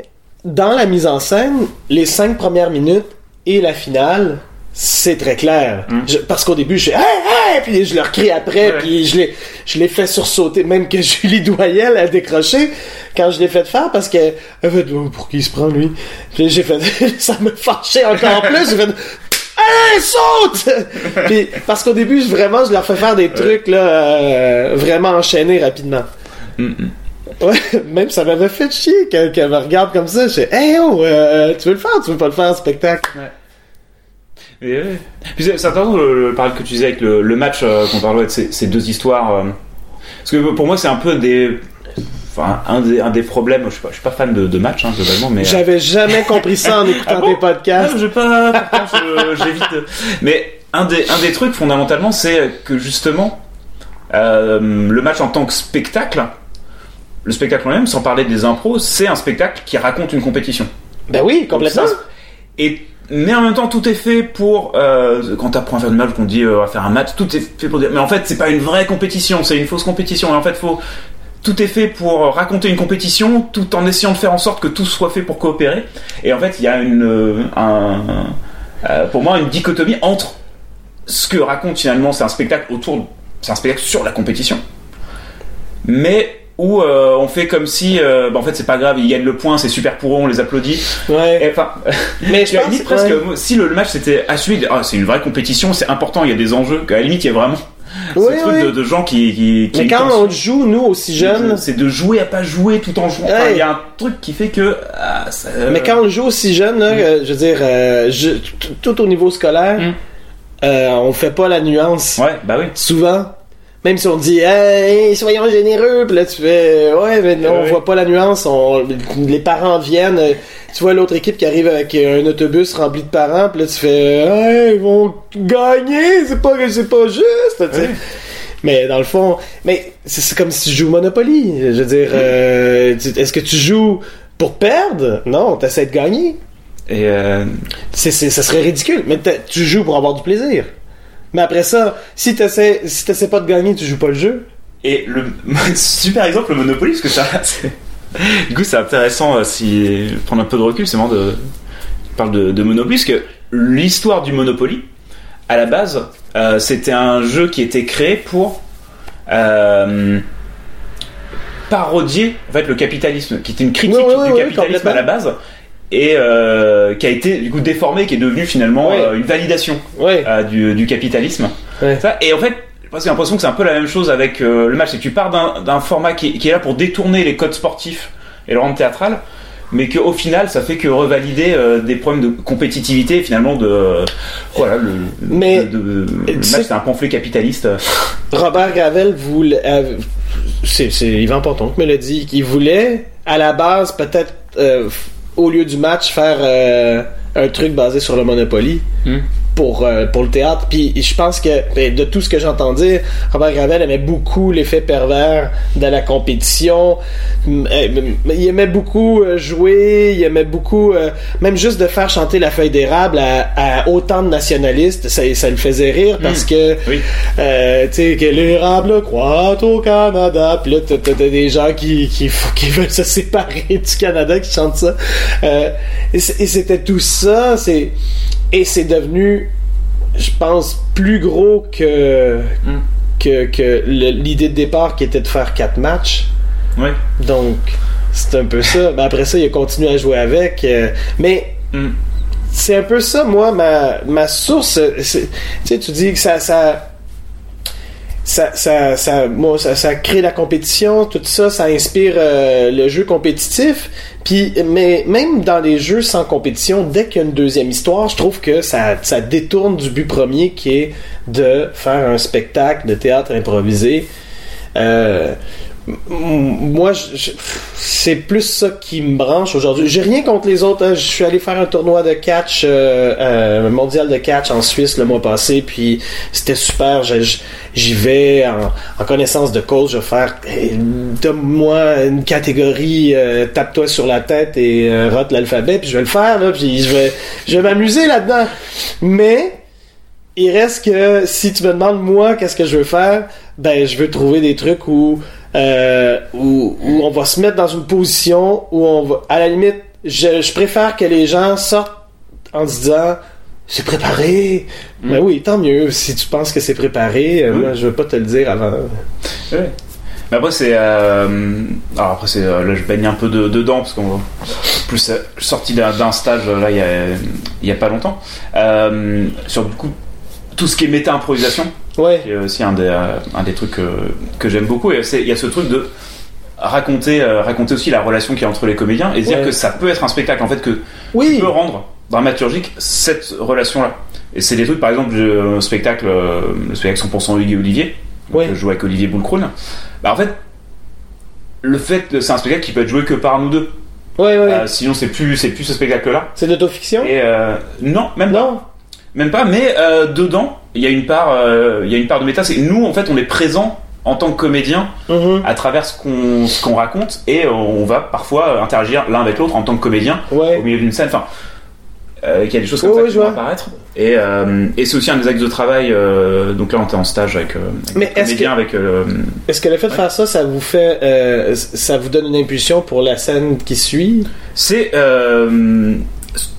dans la mise en scène, les cinq premières minutes et la finale, c'est très clair. Mm. Je- parce qu'au début, je fais hey, hey! puis je leur crie après, Ouais. puis je les, je les fais sursauter, même que *laughs* Julie Doyel a décroché quand je l'ai fait faire parce que elle fait Oh, pour qui il se prend lui? Puis j'ai fait *laughs* ça me fâchait encore plus. J'ai fait Hey, saute! *laughs* puis, parce qu'au début, je- vraiment, je leur fais faire des trucs là, euh, vraiment enchaînés rapidement. Ouais, même ça m'avait fait chier qu'elle qu'elle me regarde comme ça. Je fais, hey oh, euh, tu veux le faire, tu veux pas le faire, spectacle? Et ouais. Puis c'est intéressant le, le parallèle que tu disais avec le, le match euh, qu'on parlait de ces, ces deux histoires. euh, parce que pour moi, c'est un peu des. Enfin, un des, un des problèmes. Je suis pas, je suis pas fan de, de match, hein, globalement, mais. euh, J'avais jamais compris ça en *laughs* écoutant Ah bon? tes podcasts. Non, je vais pas. Pourtant, je- j'évite. de- Mais un des, un des trucs fondamentalement, c'est que justement, euh, le match en tant que spectacle, le spectacle en lui-même, sans parler des impros, c'est un spectacle qui raconte une compétition. Ben oui, complètement. Donc ça, Et mais en même temps, tout est fait pour euh, quand t'apprends à faire du match, qu'on dit euh, on faire un match, tout est fait pour dire. Mais en fait, c'est pas une vraie compétition, c'est une fausse compétition. Et en fait, faut tout est fait pour raconter une compétition, tout en essayant de faire en sorte que tout soit fait pour coopérer. Et en fait, il y a une, euh, un, euh, pour moi, une dichotomie entre ce que raconte finalement, c'est un spectacle autour, c'est un spectacle sur la compétition, mais où euh, on fait comme si, euh, bah, en fait, c'est pas grave, ils gagnent le point, c'est super pour eux, on les applaudit. Ouais. Et, enfin, *laughs* Mais je à pense limite, presque, ouais. si le, le match c'était assumé, ah, c'est une vraie compétition, c'est important, il y a des enjeux, qu'à la limite, il y a vraiment Oui, ce truc oui. de, de gens qui. qui, qui Mais quand on joue, nous, aussi jeunes, c'est de jouer à pas jouer tout en jouant. Enfin. Il y a un truc qui fait que. ah, ça- mais quand on joue aussi jeune, là, euh, je veux dire, euh, je- tout- au niveau scolaire, Mm. euh, on fait pas la nuance. Ouais, bah oui. Souvent. Même si on dit hey, soyons généreux, puis là tu fais ouais mais non, on voit pas la nuance, on, les parents viennent, tu vois l'autre équipe qui arrive avec un autobus rempli de parents, puis là tu fais hey, ils vont gagner, c'est pas c'est pas juste, tu sais. Ouais. Mais dans le fond, mais c'est comme si tu joues Monopoly. Je veux dire, euh, est-ce que tu joues pour perdre? Non, t'essaies de gagner. Et euh, C'est, ça serait ridicule. Mais tu joues pour avoir du plaisir. Mais après ça, si t'essaies, si t'essaies pas de gagner, tu joues pas le jeu. Et le *laughs* super exemple, le Monopoly, parce que ça, *laughs* du coup, c'est intéressant euh, si prendre un peu de recul, c'est marrant de tu parles de, de Monopoly, parce que l'histoire du Monopoly, à la base, euh, c'était un jeu qui était créé pour euh, parodier en fait le capitalisme, qui était une critique du capitalisme à la base. Et euh, qui a été du coup déformé, qui est devenu finalement Ouais. euh, une validation Ouais. euh, du, du capitalisme. Ouais. Ça, et en fait, j'ai l'impression que c'est un peu la même chose avec le match. C'est que tu pars d'un format qui, qui est là pour détourner les codes sportifs et le rendre théâtral, mais qu'au final, ça fait que revalider des problèmes de compétitivité finalement de. voilà, le, Mais- de- de- le match, c'est un pamphlet capitaliste. Robert Gravel voulait. c'est, c'est Ponton qui me l'a dit, qu'il voulait, à la base, peut-être, au lieu du match, faire euh, un truc basé sur le Monopoly. Hmm. Pour, euh, pour le théâtre. Puis je pense que ben, de tout ce que j'entends dire, Robert Gravel aimait beaucoup l'effet pervers de la compétition. Euh, Il aimait beaucoup euh, jouer, il aimait beaucoup euh, même juste de faire chanter la feuille d'érable à, à autant de nationalistes, ça, ça le faisait rire parce que Oui. euh, tu sais, que l'érable croit au Canada. Puis là, t'as, des gens qui, qui, qui veulent se séparer du Canada qui chantent ça. Et c'était tout ça. C'est, et c'est devenu, je pense, plus gros que, Mm. que, que l'idée de départ qui était de faire quatre matchs. Ouais. Donc, c'est un peu ça. Ben, après ça, il a continué à jouer avec. euh, mais Mm. c'est un peu ça, moi, ma, ma source. Tu sais, tu dis que ça. ça ça, ça, ça, moi, ça, ça crée la compétition, tout ça, ça inspire euh, le jeu compétitif. Puis, mais même dans les jeux sans compétition, dès qu'il y a une deuxième histoire, je trouve que ça, ça détourne du but premier qui est de faire un spectacle de théâtre improvisé. Euh, moi, c'est plus ça qui me branche aujourd'hui. J'ai rien contre les autres. hein. Je suis allé faire un tournoi de catch, euh, euh, mondial de catch en Suisse le mois passé, puis c'était super. J'y vais en, en connaissance de cause. Je vais faire, donne-moi une catégorie, euh, tape-toi sur la tête et euh, rote l'alphabet, puis je vais le faire. Là, puis je vais, je vais m'amuser là-dedans. Mais il reste que si tu me demandes moi qu'est-ce que je veux faire, ben je veux trouver des trucs où euh, où, où on va se mettre dans une position où on va à la limite je, je préfère que les gens sortent en se disant c'est préparé. Ben oui, tant mieux si tu penses que c'est préparé. euh, Oui. Moi, je veux pas te le dire avant. Ouais. Mais après c'est euh, alors après c'est là je baigne un peu de, dedans parce qu'on va plus sorti d'un stage là il y a il y a pas longtemps euh, sur du coup tout ce qui est méta improvisation Ouais. qui est aussi un des euh, un des trucs euh, que j'aime beaucoup et c'est il y a ce truc de raconter euh, raconter aussi la relation qu'il y a entre les comédiens et dire Ouais. que ça peut être un spectacle en fait que Oui. tu peux rendre dramaturgique cette relation là et c'est des trucs par exemple le spectacle euh, le spectacle 100% Hugues et Olivier Ouais. je joue avec Olivier Boulcroun bah en fait le fait que c'est un spectacle qui peut être joué que par nous deux Ouais, ouais. Euh, sinon c'est plus c'est plus ce spectacle là c'est de l'autofiction? et euh, non même pas Non. Même pas mais euh, dedans il y a une part euh, il y a une part de méta c'est nous en fait on est présent en tant que comédien Mhm. à travers ce qu'on qu'on raconte et on va parfois interagir l'un avec l'autre en tant que comédien au milieu d'une scène enfin euh, qu'il y a des choses comme ça qui vont apparaître et, euh, et c'est aussi un des axes de travail euh, donc là on était en stage avec, avec Mais est-ce comédiens avec Est-ce que le fait de faire ça, ça vous fait, ça vous donne une impulsion pour la scène qui suit? c'est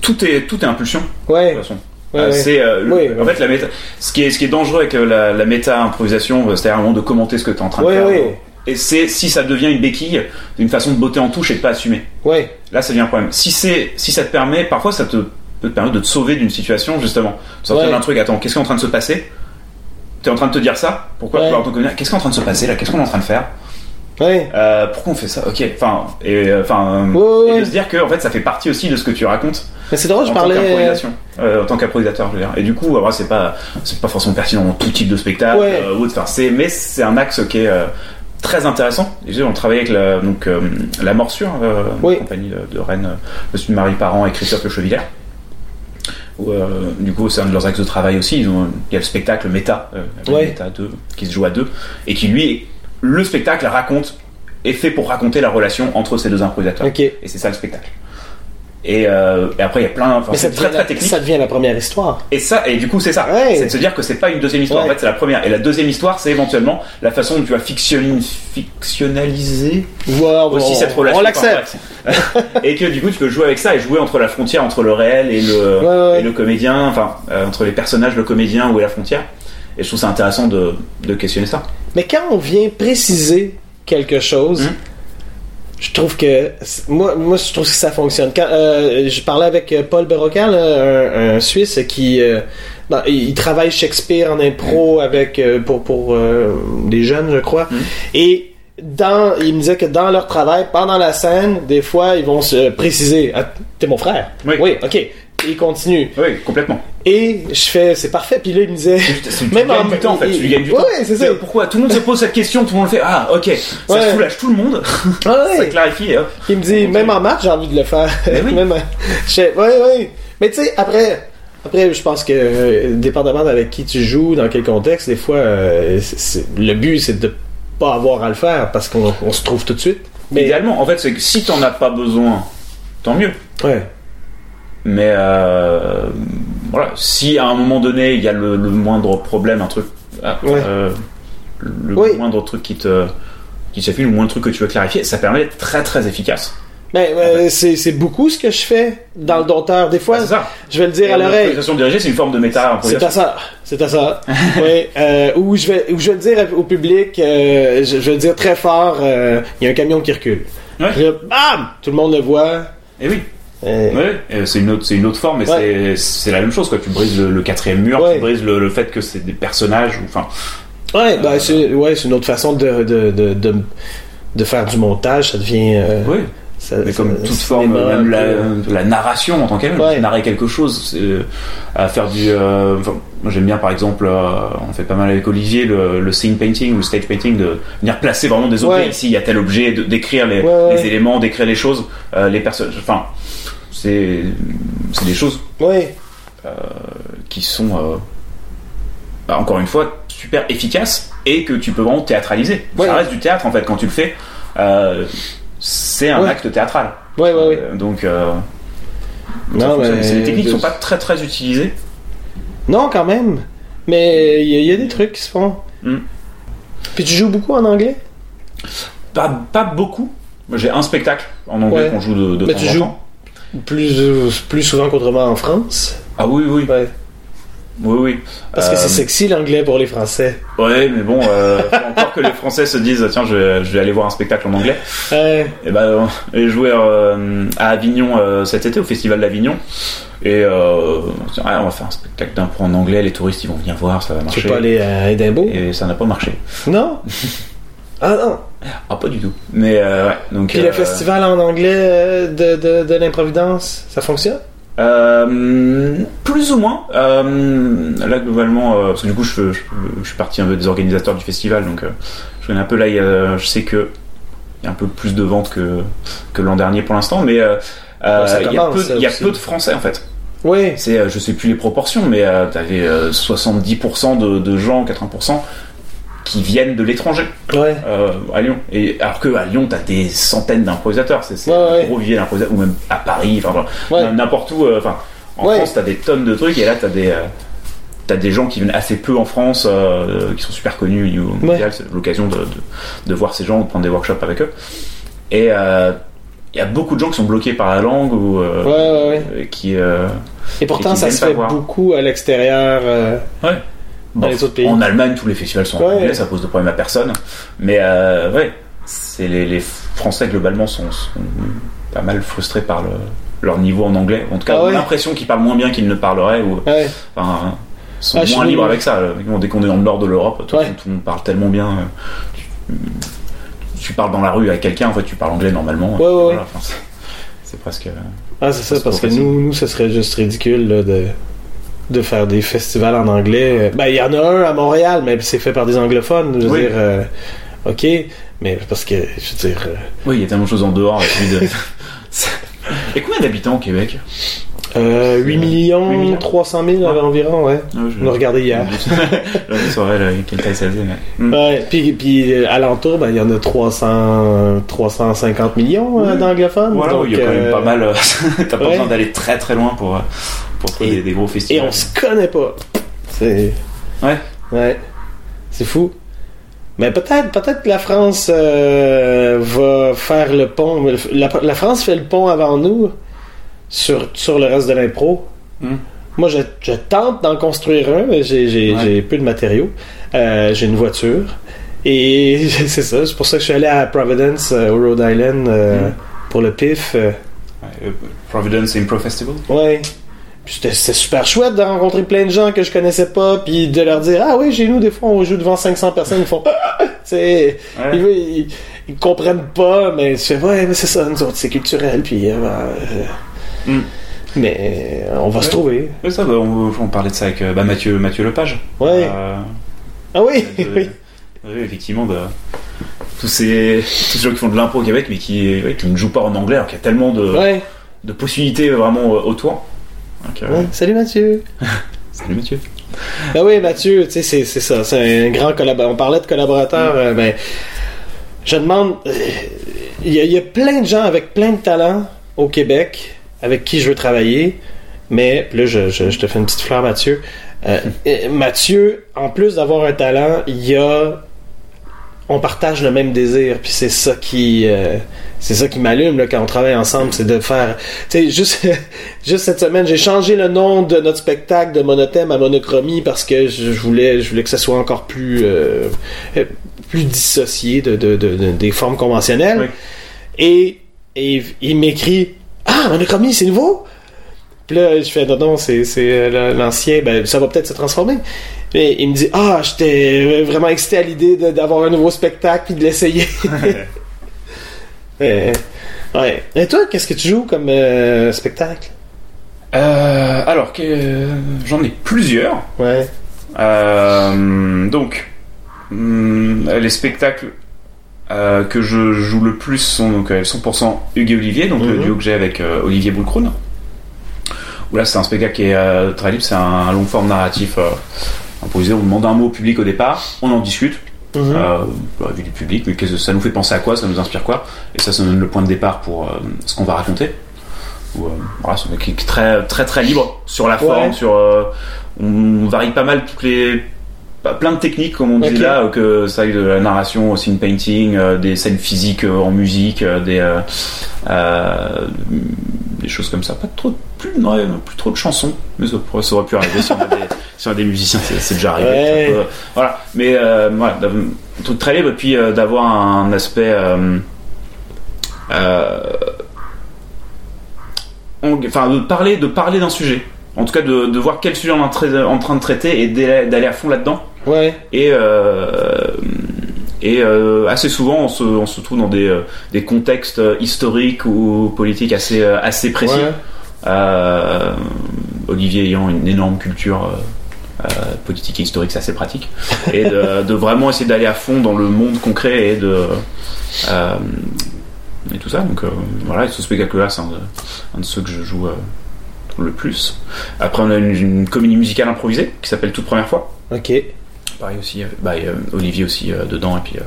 tout est tout est impulsion de Ouais. toute façon Ouais, Euh, ouais. c'est euh, Oui, en fait la méta ce qui est ce qui est dangereux avec euh, la, la méta improvisation euh, c'est-à-dire un moment de commenter ce que tu es en train de faire. et c'est si ça devient une béquille une façon de botter en touche et de pas assumer. Ouais. là ça devient un problème. Si c'est si ça te permet parfois ça te peut te permettre de te sauver d'une situation justement. De sortir d'un truc. Attends qu'est-ce qui est en train de se passer? T'es en train de te dire ça? Pourquoi? Qu'est-ce qui est en train de se passer là? Qu'est-ce qu'on est en train de faire? Ouais. Euh, pourquoi on fait ça? Ok enfin et euh, enfin Ouais, ouais, et ouais. de se dire que en fait ça fait partie aussi de ce que tu racontes Mais c'est drôle, je en tant parlais. euh, en tant qu'improvisateur je veux dire et du coup c'est pas c'est pas forcément pertinent dans tout type de spectacle euh, ou. Enfin, c'est mais c'est un axe qui est très intéressant et on travaille avec la donc la morsure Oui. compagnie de, de Rennes Monsieur Marie Parent et Christophe Le Chevillère euh, du coup, c'est un de leurs axes de travail aussi. Ils ont, il y a le spectacle Méta, euh, Ouais. Méta 2, qui se joue à deux, et qui lui, le spectacle raconte, est fait pour raconter la relation entre ces deux improvisateurs. Et c'est ça le spectacle. Et, euh, et après, il y a plein. Enfin, c'est très très la, technique. ça devient la première histoire. Et ça, et du coup, c'est ça. Ouais. C'est de se dire que c'est pas une deuxième histoire. Ouais. En fait, c'est la première. Et la deuxième histoire, c'est éventuellement la façon dont tu vas fiction- on, aussi cette relation. on l'accepte. *laughs* Et que du coup, tu peux jouer avec ça et jouer entre la frontière entre le réel et le, Ouais, et le comédien, enfin, euh, entre les personnages, le comédien, est la frontière. Et je trouve ça intéressant de, de questionner ça. Mais quand on vient préciser quelque chose, Mhm. je trouve que moi, moi, je trouve que ça fonctionne. Quand euh, je parlais avec euh, Paul Berrocan, là, un, un Suisse qui euh, dans- il il travaille Shakespeare en impro avec euh, pour pour des jeunes, je crois, Mhm. et dans, il me disait que dans leur travail, pendant la scène, des fois, ils vont se préciser. Ah, T'es mon frère? Oui. ok. Et il continue. Oui, complètement. Et je fais, c'est parfait. Puis là, il me disait, Tu Même en- du temps en fait, tu lui gagnes du Ouais, temps. c'est ça. Pourquoi Tout le monde se pose cette question, tout le monde le fait. Ah, ok, ça Ouais. soulage tout le monde, ah ça ouais. clarifie. et hop. Il me dit, même en marche, j'ai envie de le faire. Ben oui. *laughs* même, je fais, ouais, ouais. Mais tu sais, après, après, je pense que, euh, dépendamment avec qui tu joues, dans quel contexte, des fois, euh, le but, c'est de pas avoir à le faire parce qu'on on se trouve tout de suite. Mais Mais, idéalement, en fait, c'est que si t'en as pas besoin, tant mieux. ouais. Mais euh, voilà, si à un moment donné il y a le, le moindre problème, un truc, ah, Ouais. euh, le Oui. moindre truc qui te qui s'affiche, le moindre truc que tu veux clarifier, ça permet d'être très très efficace. Euh, c'est c'est beaucoup ce que je fais dans le dompteur. Des fois, Ah, je vais le dire à l'oreille. L'improvisation dirigée, c'est une forme de méta. C'est à ça. C'est à ça. *laughs* oui. Euh, ou je vais, ou je vais le dire au public, euh, je, je vais le dire très fort, euh, il y a un camion qui recule. Ouais. Bam! Tout le monde le voit. Et oui, Euh, ouais, euh, c'est une autre, c'est une autre forme, mais c'est c'est la même chose quoi. Tu brises le, le quatrième mur, Ouais. tu brises le, le fait que c'est des personnages, enfin, Ouais, c'est ouais, c'est une autre façon de, de, de, de, de faire du montage. Ça devient. euh, oui. ça- Mais comme toute forme, même la, euh, la narration en tant qu'elle, Ouais. narrer quelque chose, euh, à faire du. euh, enfin, j'aime bien par exemple, euh, on fait pas mal avec Olivier le, le scene painting ou le stage painting, de venir placer vraiment des objets. Ouais. Ici il y a tel objet, d'écrire les, Ouais, ouais. les éléments, d'écrire les choses, euh, les personnes. Enfin, c'est c'est des choses Ouais. qui sont euh, bah, encore une fois super efficaces et que tu peux vraiment théâtraliser. Ouais. Ça reste du théâtre en fait quand tu le fais. euh, c'est un acte théâtral. Ouais, ouais, ouais. Euh, donc, euh, Non, mais- des techniques de- sont pas très très utilisées. Non, quand même. Mais il y, a- il y a des trucs qui se font. Mm. Puis tu joues beaucoup en anglais? Pas, pas beaucoup. J'ai un spectacle en anglais Ouais. qu'on joue de, de Mais temps tu en joues temps. Plus, euh, plus souvent qu'autrement en France? Ah oui, oui, Ouais. oui, oui. Parce que Euh, c'est sexy l'anglais pour les Français. Ouais, mais bon, euh, encore que les Français se disent tiens, je vais, je vais aller voir un spectacle en anglais. Ouais. Et ben, euh, j'ai joué euh, à Avignon euh, cet été au festival d'Avignon. Et euh, on Ah, va faire un spectacle d'impro en anglais. Les touristes ils vont venir voir, ça va Tu marcher. peux pas aller à Édimbourg? Et ça n'a pas marché. Non? *laughs* ah non. Ah, pas du tout. Mais euh, ouais, donc. Puis euh, le festival en anglais euh, de, de, de l'improvidence, ça fonctionne? Euh, plus ou moins. Euh, là, globalement, euh, parce que du coup, je, je, je suis parti un peu des organisateurs du festival, donc euh, je connais un peu là. je sais que il y a un peu plus de ventes que, que l'an dernier pour l'instant, mais euh, euh, il y a, peu, y a de Français en fait. Oui. C'est, euh, je sais plus les proportions, mais euh, t'avais euh, 70% de, de gens, 80% qui viennent de l'étranger Ouais. euh, à Lyon. Et alors que à Lyon, t'as des centaines d'improvisateurs, c'est, Ouais, un ouais. gros vivier d'improvisateurs, ou même à Paris, enfin Ouais. n'importe où. euh, en Ouais. France, t'as des tonnes de trucs, et là, t'as des euh, t'as des gens qui viennent assez peu en France, euh, qui sont super connus au niveau mondial. C'est l'occasion de, de, de voir ces gens, de prendre des workshops avec eux. Et il y a beaucoup de gens qui sont bloqués par la langue ou Ouais, ouais, ouais. qui Et pourtant, Et qui ça se fait voir. beaucoup à l'extérieur. Bon, les autres pays. En Allemagne, tous les festivals sont en Ouais. anglais, ça pose de problème à personne. Mais euh, ouais, c'est les, les Français globalement sont, sont pas mal frustrés par le, leur niveau en anglais. En tout cas, Ah on a ouais. l'impression qu'ils parlent moins bien qu'ils ne parleraient ou enfin, sont Ah, moins libres avec ça. Dès qu'on est dans le nord de l'Europe, tout le monde parle tellement bien. Tu, tu parles dans la rue avec quelqu'un, en fait, tu parles anglais normalement. Voilà, enfin, c'est- presque. Ah, c'est ça, parce que nous, nous, ce serait juste ridicule là, de, de faire des festivals en anglais. Ben, il y en a un à Montréal, mais c'est fait par des anglophones. Je veux Oui. dire, euh, ok, mais parce que, je veux dire, euh, Oui, il y a tellement de choses en dehors. et de- *laughs* Et combien d'habitants au Québec? Euh, 8 millions, 8 millions. 300 000 Ouais. environ, ouais. Ouais, je- On a regardé hier. *laughs* La soirée, là, quelle taille ça faisait, mais- Mm. Ouais, puis, puis euh, alentour, ben, il y en a 300, 350 millions euh, Oui. d'anglophones. Voilà, il y a quand même euh, pas mal. euh, *laughs* T'as pas ouais. besoin d'aller très très loin pour, euh, pour trouver Et- des, des gros Et festivals. on se connaît pas. C'est. Ouais. Ouais. C'est fou. Mais peut-être, peut-être que la France euh, va faire le pont. La, la France fait le pont avant nous sur, sur le reste de l'impro. Hmm. Moi, je, je tente d'en construire un, mais j'ai, Ouais. peu de matériaux. Euh, j'ai une voiture. Et *laughs* c'est ça, c'est pour ça que je suis allé à Providence, euh, au Rhode Island, euh, Hmm. pour le PIF. Providence Impro Festival. Ouais. Puis c'était super chouette de rencontrer plein de gens que je connaissais pas, puis de leur dire Ah oui, chez nous, des fois, on joue devant 500 personnes, ils font Ah! C'est. Ouais. Ils, ils, ils comprennent pas, mais tu fais Ouais, mais c'est ça, nous autres, c'est culturel, puis. euh, Mm. Mais euh, on va se trouver. Ouais, ça, bah, on, on parlait de ça avec euh, bah, Mathieu, Mathieu Lepage. Ouais. Euh, Ah oui, *laughs* de- oui. oui, effectivement, de, tous, ces, tous ces gens qui font de l'impro au Québec, mais qui, ouais, qui ne jouent pas en anglais, alors qu'il y a tellement de, de possibilités vraiment autour. Donc, euh. Salut Mathieu. *laughs* Salut Mathieu. Ben oui, Mathieu, tu sais, c'est, c'est ça. C'est un grand collaborateur. On parlait de collaborateurs. euh, ben, je demande. Il y, y a plein de gens avec plein de talents au Québec avec qui je veux travailler. Mais là, je, je- je te fais une petite fleur, Mathieu. Euh, Mathieu, en plus d'avoir un talent, il y a. On partage le même désir, puis c'est ça qui. euh, c'est ça qui m'allume là, quand on travaille ensemble, c'est de faire. Tu sais, juste, *laughs* juste cette semaine, j'ai changé le nom de notre spectacle de monothème à monochromie parce que je, je voulais, je voulais que ça soit encore plus, euh, euh, plus dissocié de, de- de- de- des formes conventionnelles. Oui. Et, et il m'écrit Ah, monochromie, c'est nouveau Puis là, je fais Non, non, c'est euh, l'ancien, ben, ça va peut-être se transformer. Mais il me dit Ah, j'étais vraiment excité à l'idée d'avoir un nouveau spectacle puis de l'essayer. *laughs* Ouais. Et toi, qu'est-ce que tu joues comme euh, spectacle? Euh, alors, que, euh, j'en ai plusieurs. Ouais. Donc, hum, les spectacles euh, que je joue le plus sont donc euh, 100% Hugues et Olivier, donc le Mhm. duo que j'ai avec euh, Olivier Boulcroon. Où là, c'est un spectacle qui est euh, très libre, c'est un, long forme narratif euh, improvisé. On demande un mot au public au départ, on en discute, euh, la vue du public, mais que ça nous fait penser à quoi, ça nous inspire quoi, et ça, ça nous donne le point de départ pour euh, ce qu'on va raconter. Euh, voilà, c'est un mec qui est très très très libre sur la forme, Ouais. sur euh, on varie pas mal toutes les plein de techniques comme on dit Ok. là, euh, que ça aille de la narration au scene painting, euh, des scènes physiques euh, en musique, euh, des des choses comme ça. Pas trop plus non, plus trop de chansons, mais ça, aurait pu arriver si on a des, *laughs* si on a des musiciens, c'est déjà arrivé. Ouais. ça peut- voilà, mais voilà, un truc très libre et puis d'avoir un aspect enfin de parler de parler d'un sujet en tout cas de, de voir quel sujet on est en, tra- en train de traiter et d'aller à fond là-dedans Ouais. et euh, et euh, assez souvent on se, on se trouve dans des, euh, des contextes historiques ou politiques assez assez précis Ouais. Euh, Olivier ayant une énorme culture euh, politique et historique, c'est assez pratique. *laughs* Et de, de vraiment essayer d'aller à fond dans le monde concret et de. et tout ça. Donc voilà, et ce spectacle-là, c'est un, de- un de ceux que je joue le plus. Après, on a une, une comédie musicale improvisée qui s'appelle Toute Première fois. Ok. Pareil aussi, euh, bah, a Olivier aussi euh, dedans et puis euh,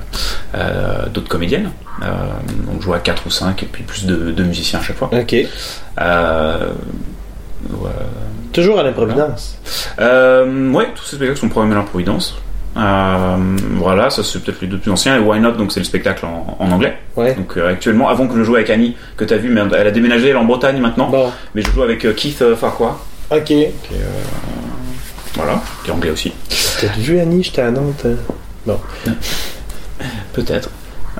euh, d'autres comédiennes. Euh, on joue à 4 ou 5 et puis plus de, de musiciens à chaque fois. Ok. Euh, ouais. Toujours à l'improvidence. Euh, ouais, tous ces spectacles sont programmés à l'improvidence. Euh, voilà, ça c'est peut-être les deux plus anciens. Et Why Not, donc c'est le spectacle en, en anglais. Ouais. Donc euh, actuellement, avant que je joue avec Annie, que tu as vu, mais elle a déménagé, elle est en Bretagne maintenant. Bon. Mais je joue avec euh, Keith euh, Farquhar, Ok. qui est, euh, voilà, qui est anglais aussi. T'as vu Annie, j'étais à Nantes. euh. *laughs* Peut-être.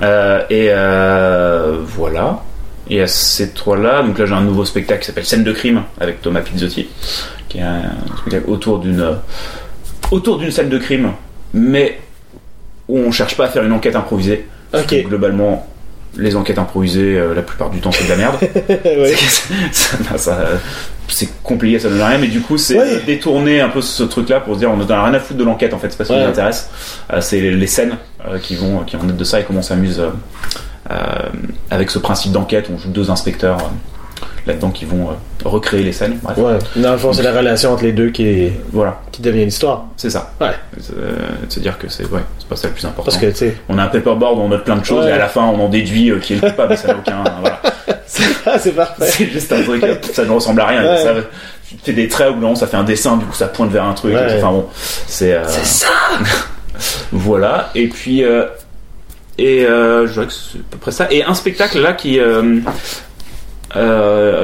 Euh, et euh, voilà. Et à ces trois-là, donc là j'ai un nouveau spectacle qui s'appelle Scène de crime avec Thomas Pizzotti, qui est un spectacle autour d'une autour d'une scène de crime, mais où on cherche pas à faire une enquête improvisée. Parce Ok. que globalement, les enquêtes improvisées, euh, la plupart du temps, c'est de la merde. *laughs* ouais. *laughs* ça, ça- c'est compliqué, ça donne rien, mais du coup, c'est Ouais. détourner un peu ce truc-là pour se dire on n'a rien à foutre de l'enquête en fait, c'est pas ce qui nous intéresse. Euh, c'est les, scènes euh, qui vont qui vont naître de ça et comment on s'amuse euh, euh, avec ce principe d'enquête. On joue deux inspecteurs. euh, là-dedans qui vont euh, recréer les scènes. Bref. Ouais. Dans le fond, c'est la relation entre les deux qui, Voilà, qui devient l'histoire. c'est ça. Ouais. Euh, se dire que c'est ouais, c'est pas ça le plus important. Parce que, tu On a un paperboard où on note plein de choses Ouais. et à la fin on en déduit euh, qui est le coupable, mais ça n'a aucun. *laughs* voilà. *laughs* ah, c'est parfait. C'est juste un truc, *laughs* ça ne ressemble à rien. Ouais. Ça, tu fais des traits ou non, ça fait un dessin, du coup ça pointe vers un truc. Ouais. Enfin bon, c'est. euh, C'est ça! *laughs* Voilà, et puis. euh, et euh, je dirais que c'est à peu près ça. Et un spectacle là qui. euh,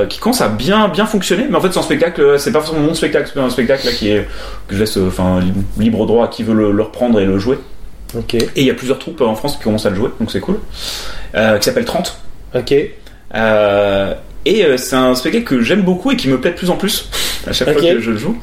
qui commence à bien bien fonctionner mais en fait c'est un spectacle c'est pas forcément mon spectacle c'est un spectacle là qui est que je laisse enfin libre- droit à qui veut le, le reprendre et le jouer Ok. et il y a plusieurs troupes en France qui commencent à le jouer donc c'est cool euh, qui s'appelle 30 Ok. Euh, et euh, c'est un spectacle que j'aime beaucoup et qui me plaît de plus en plus *laughs* à chaque fois que je le joue.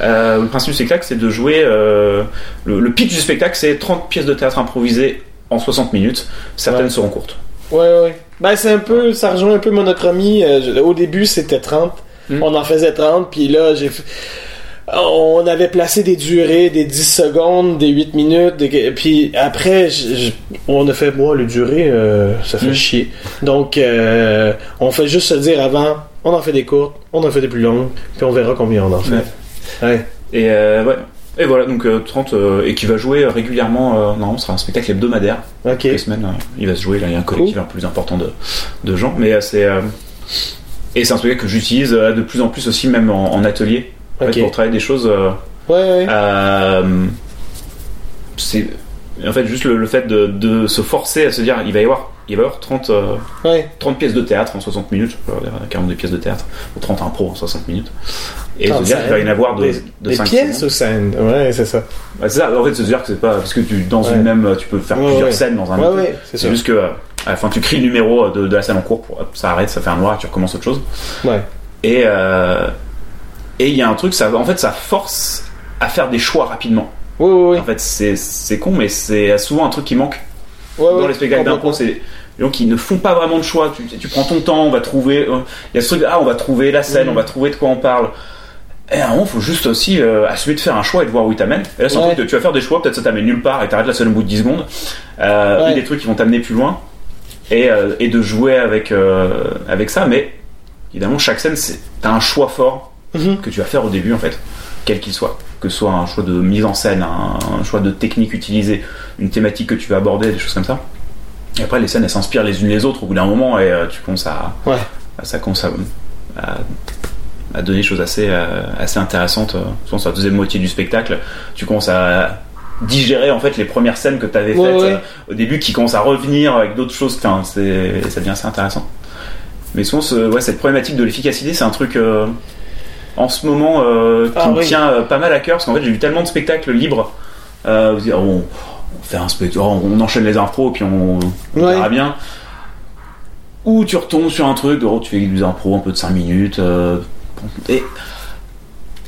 Euh, le principe du spectacle, c'est de jouer. le, le pitch du spectacle, c'est 30 pièces de théâtre improvisées en 60 minutes. Certaines Ouais. seront courtes. Ouais, ouais. Ben, c'est un peu, ça rejoint un peu monochromie. Euh, je- au début, c'était 30. Mm. On en faisait 30, puis là, j'ai fait- On avait placé des durées, des 10 secondes, des 8 minutes, des- puis après, je- je- on a fait, moi, le durée, euh, ça fait Mm. chier. Donc, euh, on fait juste se dire avant, on en fait des courtes, on en fait des plus longues, puis on verra combien on en fait. Ouais. Et euh, ouais. Et voilà, donc euh, 30, euh, et qui va jouer régulièrement, non, ce sera un spectacle hebdomadaire. Ok. Les semaines, il va se jouer, là, il y a un collectif un peu plus important de, de gens. Mais c'est. et c'est un spectacle que j'utilise de plus en plus aussi, même en, en atelier, en fait, pour travailler des choses. euh, Ouais, ouais. Euh, c'est en fait juste le, le fait de, de se forcer à se dire il va y avoir il va y avoir 30, euh, Ouais. 30 pièces de théâtre en 60 minutes, on va dire 42 pièces de théâtre, ou 30 impro en 60 minutes. Et se dire qu'il va y en avoir de, des, de des 5 pièces ou scènes? Ouais, c'est ça. Bah, c'est ça, en fait, se dire que c'est pas parce que tu, dans Ouais. une même, tu peux faire Ouais, plusieurs scènes dans un ouais, c'est juste que euh, à la fin, tu cries le numéro de, de la scène en cours, pour, ça arrête, ça fait un noir, tu recommences autre chose. Ouais. Et euh, et il y a un truc, ça, en fait, ça force à faire des choix rapidement. Ouais, ouais. En fait, c'est con, mais c'est souvent un truc qui manque dans les spectacles d'impro. C'est gens qui ne font pas vraiment de choix. Tu, tu prends ton temps, on va trouver. euh, Il y a ce truc, ah, on va trouver la scène, Mhm. on va trouver de quoi on parle. Et à un moment, faut juste aussi euh, assumer de faire un choix et de voir où il t'amène. Et là, c'est un Ouais. truc de, tu vas faire des choix, peut-être ça t'amène nulle part et t'arrêtes la scène au bout de 10 secondes. Euh, Ouais. Ou des trucs qui vont t'amener plus loin. Et, euh, et de jouer avec, avec ça. Mais évidemment, chaque scène, t'as un choix fort Mhm. que tu vas faire au début, en fait, quel qu'il soit. Que ce soit un choix de mise en scène, un, un choix de technique utilisée, une thématique que tu vas aborder, des choses comme ça. Et après, les scènes, elles s'inspirent les unes les autres au bout d'un moment et euh, tu commences à. Ouais. à- ça commence à, à- à donner des choses assez, euh, assez intéressantes. euh, Souvent, sur la deuxième moitié du spectacle, tu commences à digérer en fait les premières scènes que tu avais Ouais, faites ouais. euh, au début qui commencent à revenir avec d'autres choses. Enfin, c'est, ça devient assez intéressant. Mais souvent, ce- ouais, cette problématique de l'efficacité, c'est un truc en ce moment euh, qui Ah, me oui. tient euh, pas mal à cœur parce qu'en fait, j'ai vu tellement de spectacles libres. Euh, dire, on, on fait un spectacle, on enchaîne les impros puis on, on Ouais. verra bien. Ou tu retombes sur un truc, oh, tu fais des impros un peu de 5 minutes. et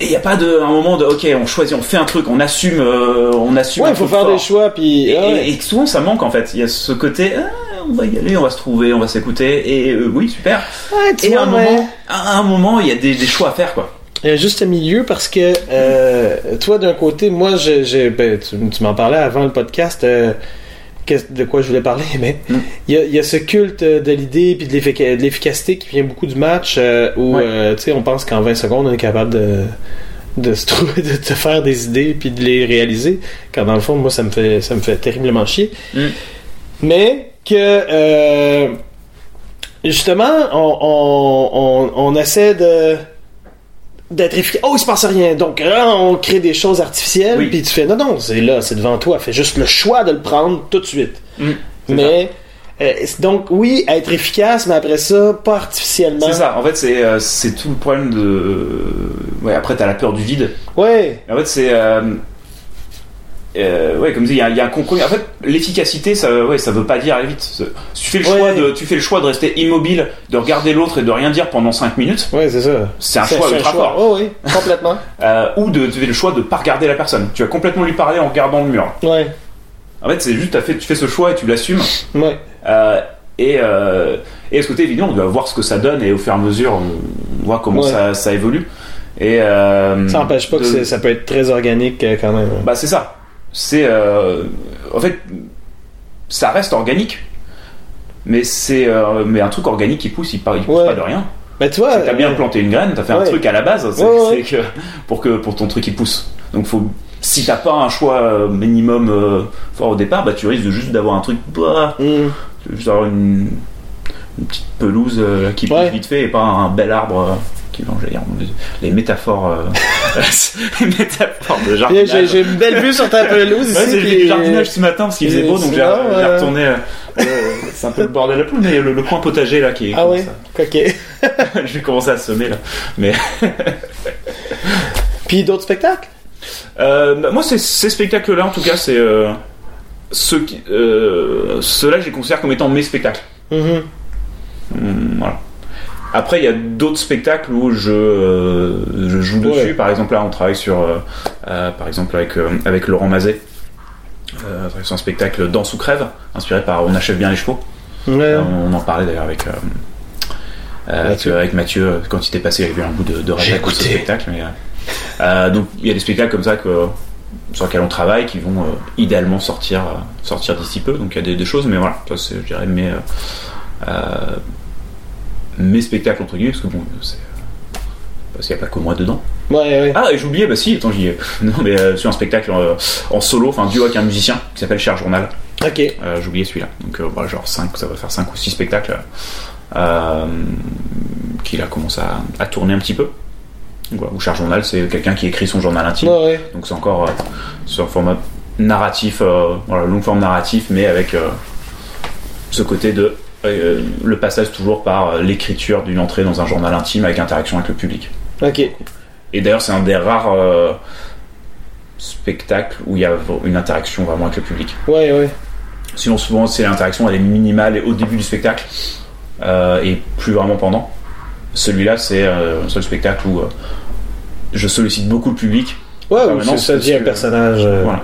il n'y a pas de un moment de ok on choisit on fait un truc on assume on assume Ouais, il faut faire fort. des choix, puis. Et, ah ouais. et- et souvent ça manque en fait. Il y a ce côté, ah, on va y aller, on va se trouver, on va s'écouter. Et euh, oui, super. Ouais, Et à un, ouais. moment, à un moment, il y a des, des choix à faire quoi. Il y a juste un milieu parce que euh, toi d'un côté, moi j'ai- ben, tu, tu m'en parlais avant le podcast euh, de quoi je voulais parler, *laughs* mais Mm. il y, a, il y a ce culte euh, de l'idée puis de, l'effic- de l'efficacité qui vient beaucoup du match euh, où Ouais. euh, tu sais on pense qu'en 20 secondes on est capable de de se *laughs* trouver de te faire des idées puis de les réaliser quand dans le fond moi ça me fait ça me fait terriblement chier Mm. mais que euh, justement on, on, on, on essaie de d'être efficace. Oh, il se passe rien. Donc on crée des choses artificielles, Oui. puis tu fais non, non, c'est là, c'est devant toi. Fais juste le choix de le prendre tout de suite. Mm, mais euh, donc oui, être efficace, mais après ça, pas artificiellement. C'est ça. En fait, c'est euh, c'est tout le problème de. euh, Ouais. Après, t'as la peur du vide. Ouais, En fait, c'est. euh, euh, ouais, comme dit, il y, a- il y a un compromis. En fait, l'efficacité, ça, ouais, ça veut pas dire aller vite. Tu fais le Ouais. choix de, tu fais le choix de rester immobile, de regarder l'autre et de rien dire pendant 5 minutes, ouais, c'est ça. c'est un choix ultra fort. Oh, oui, complètement. *laughs* Euh, ou de, tu fais le choix de pas regarder la personne. Tu vas complètement lui parler en regardant le mur. ouais, En fait, c'est juste, t'as fait, tu fais ce choix et tu l'assumes. ouais. Euh, et, euh, et de ce côté, évidemment, on doit voir ce que ça donne et au fur et à mesure, on voit comment Ouais. ça, ça évolue. Et Ça n'empêche pas de- que ça peut être très organique quand même. Bah, c'est ça. C'est. euh, en fait, ça reste organique. Mais c'est. euh, mais un truc organique qui pousse, il, part- il pousse Ouais. pas de rien. Ben, tu vois. T'as bien euh, planté une graine, t'as fait un truc à la base, c'est que pour que pour ton truc il pousse. Donc faut si t'as pas un choix minimum euh, fort au départ, bah tu risques de juste d'avoir un truc bah, veux juste avoir une, une petite pelouse qui pousse vite fait et pas un bel arbre euh, dire, les métaphores euh, *laughs* les métaphores de jardinage. J'ai une belle vue sur ta pelouse Ouais, ici. j'ai du jardinage ce matin parce qu'il faisait beau donc j'ai euh, retourné euh, c'est un peu le bordel à poule mais le, le coin potager là qui est Ah ça. ok. *laughs* je vais commencer à semer là mais *laughs* Puis d'autres spectacles? Euh, bah, moi, ces spectacles-là, en tout cas, c'est euh, ceux qui, euh, ceux-là, je les considère comme étant mes spectacles. Mhm. Hum, voilà. Après, il y a d'autres spectacles où je, euh, je joue dessus. Ouais. Par exemple, là, on travaille sur, euh, euh, par exemple, avec euh, avec Laurent Mazet. Euh, on travaille sur un spectacle Danse ou crève, inspiré par On achève bien les chevaux. Ouais. Euh, on en parlait d'ailleurs avec, avec, Mathieu. avec Mathieu quand il était passé, il y avait eu un bout de, de J'ai de ce écouté. spectacle. Mais, euh, euh, donc il y a des spectacles comme ça que, sur lesquels on travaille qui vont euh, idéalement sortir, euh, sortir d'ici peu. Donc il y a des, des choses, mais voilà, ça c'est, je dirais, mes, euh, euh, mes spectacles entre guillemets, parce que bon, c'est. Parce qu'il n'y a pas que moi dedans. Ouais, ouais. Ah, et oublié, bah si, attends, j'y ai. *laughs* Non, mais euh, sur un spectacle euh, en solo, enfin duo avec un musicien qui s'appelle Cher Journal. Ok. Euh, oublié celui-là. Donc, voilà, genre 5, ça va faire 5 ou 6 spectacles qu'il a commencé à, à tourner un petit peu. Donc, voilà, ou Cher Journal, c'est quelqu'un qui écrit son journal intime. Ouais, ouais. Donc, c'est encore sur un format narratif, voilà, long forme narratif, mais avec ce côté de euh, le passage toujours par euh, l'écriture d'une entrée dans un journal intime avec interaction avec le public. Ok. Et d'ailleurs, c'est un des rares euh, spectacles où il y a une interaction vraiment avec le public. Ouais, ouais. Sinon, souvent, c'est l'interaction, elle est minimale au début du spectacle euh, et plus vraiment pendant. Celui-là, c'est un seul spectacle où je sollicite beaucoup le public, Ouais, c'est ça devient un personnage. Voilà.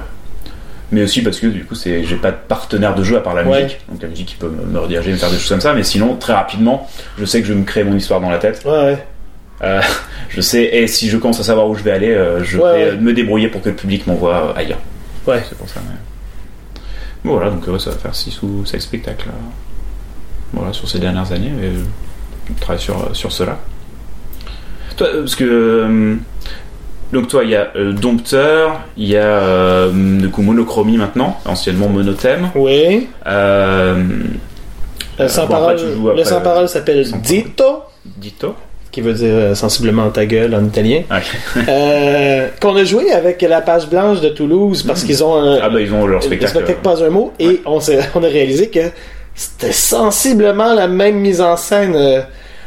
Mais aussi parce que du coup, c'est, j'ai pas de partenaire de jeu à part la Ouais. musique. Donc la musique, qui peut me, me rediriger, me faire des choses comme ça. Mais sinon, très rapidement, je sais que je vais me crée mon histoire dans la tête. Ouais, ouais. Euh, *laughs* je sais, et si je commence à savoir où je vais aller, euh, je Ouais, vais ouais. me débrouiller pour que le public m'envoie euh, ailleurs. Ouais. C'est pour ça. mais- Bon, Voilà, donc euh, ça va faire 6 ou 7 spectacles. euh, Voilà, sur ces dernières années. Et, euh, je travaille sur, euh, sur cela. Toi, euh, parce que. Euh, donc toi, il y a euh, Dompteur, il y a euh, du coup Monochromie maintenant, anciennement Monothème. Oui. Euh, Le sans bon, après, parole, tu joues le après, sans parole s'appelle. Dito, Dito. qui veut dire euh, sensiblement ta gueule en italien. Euh, qu'on a joué avec la page blanche de Toulouse parce qu'ils ont un, ah bah ils ont leur le spectacle. spectacle euh, pas un mot et ouais. on, s'est- *laughs* on a réalisé que c'était sensiblement la même mise en scène.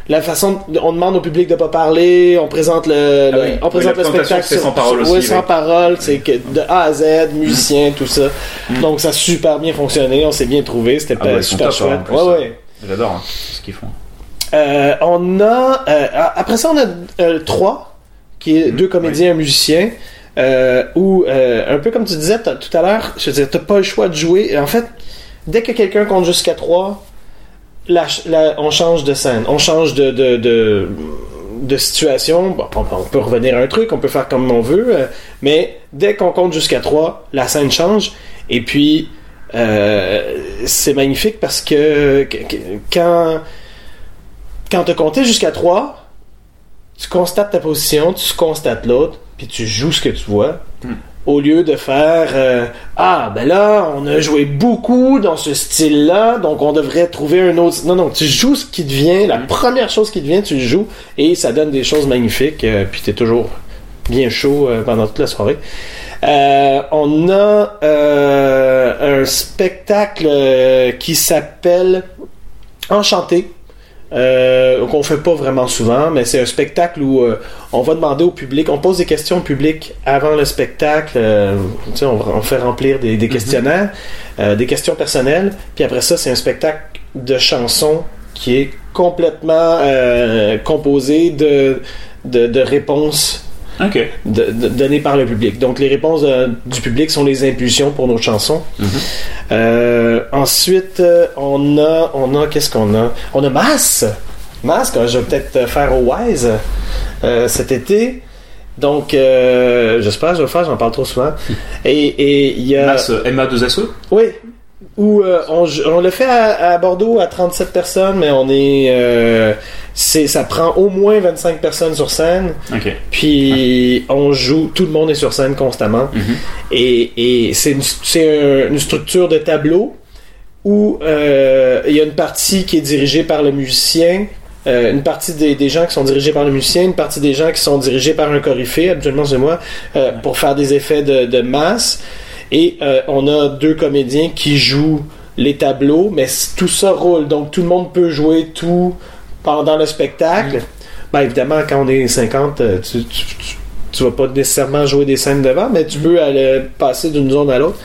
La façon, on demande au public de pas parler, on présente le, Ah le- oui. on présente Oui, le spectacle c'est sans parole aussi, sans oui. parole, c'est que de A à Z, musicien, tout ça. Mm. Donc ça a super bien fonctionné, on s'est bien trouvé, c'était Ah super hein, chouette. plus. ouais, ouais. J'adore hein, ce qu'ils font. Euh, on a euh, après ça on a euh, trois qui est Mhm, deux comédiens et un musicien où un peu comme tu disais tout à l'heure je veux dire t'as pas le choix de jouer en fait dès que quelqu'un compte jusqu'à trois on change de scène on change de situation on, peut revenir à un truc on peut faire comme on veut euh, mais dès qu'on compte jusqu'à trois la scène change et puis euh, c'est magnifique parce que, quand quand tu compté jusqu'à 3, tu constates ta position, tu constates l'autre, puis tu joues ce que tu vois. Hmm. Au lieu de faire euh, Ah, ben là, on a joué beaucoup dans ce style-là, donc on devrait trouver un autre. Non, non, tu joues ce qui te vient, la Hmm. première chose qui te vient, tu le joues, et ça donne des choses magnifiques, euh, puis tu es toujours bien chaud euh, pendant toute la soirée. Euh, on a un spectacle qui s'appelle Enchanté. Euh, qu'on fait pas vraiment souvent, mais c'est un spectacle où euh, on va demander au public, on pose des questions au public avant le spectacle, euh, tu sais, on, on fait remplir des, des questionnaires, euh, des questions personnelles, puis après ça, c'est un spectacle de chansons qui est complètement euh, composé de, de, de réponses Ok. de- de- données par le public. Donc les réponses euh, du public sont les impulsions pour nos chansons. Mhm. Euh, ensuite, euh, on a, on a, qu'est-ce qu'on a? On a Mass. Mass, que je vais peut-être faire au Wise euh, cet été. Donc, euh, j'espère je vais le faire, j'en parle trop souvent. Et et il y a. Mass, euh, MA2SE Oui, où euh, on, on le fait à, à Bordeaux à 37 personnes, mais on est, euh, c'est, ça prend au moins 25 personnes sur scène. Puis on joue, tout le monde est sur scène constamment. Mhm. Et, et c'est une, c'est un- une structure de tableau où euh, il y a une partie qui est dirigée par le musicien, euh, une partie des, des gens qui sont dirigés par le musicien, une partie des gens qui sont dirigés par un coryphée, habituellement c'est moi, euh, pour faire des effets de, de masse. Et euh, on a deux comédiens qui jouent les tableaux, mais tout ça roule. Donc tout le monde peut jouer tout pendant le spectacle. Ben, évidemment, quand on est 50, euh, tu, tu, tu, tu vas pas nécessairement jouer des scènes devant, mais tu peux aller passer d'une zone à l'autre.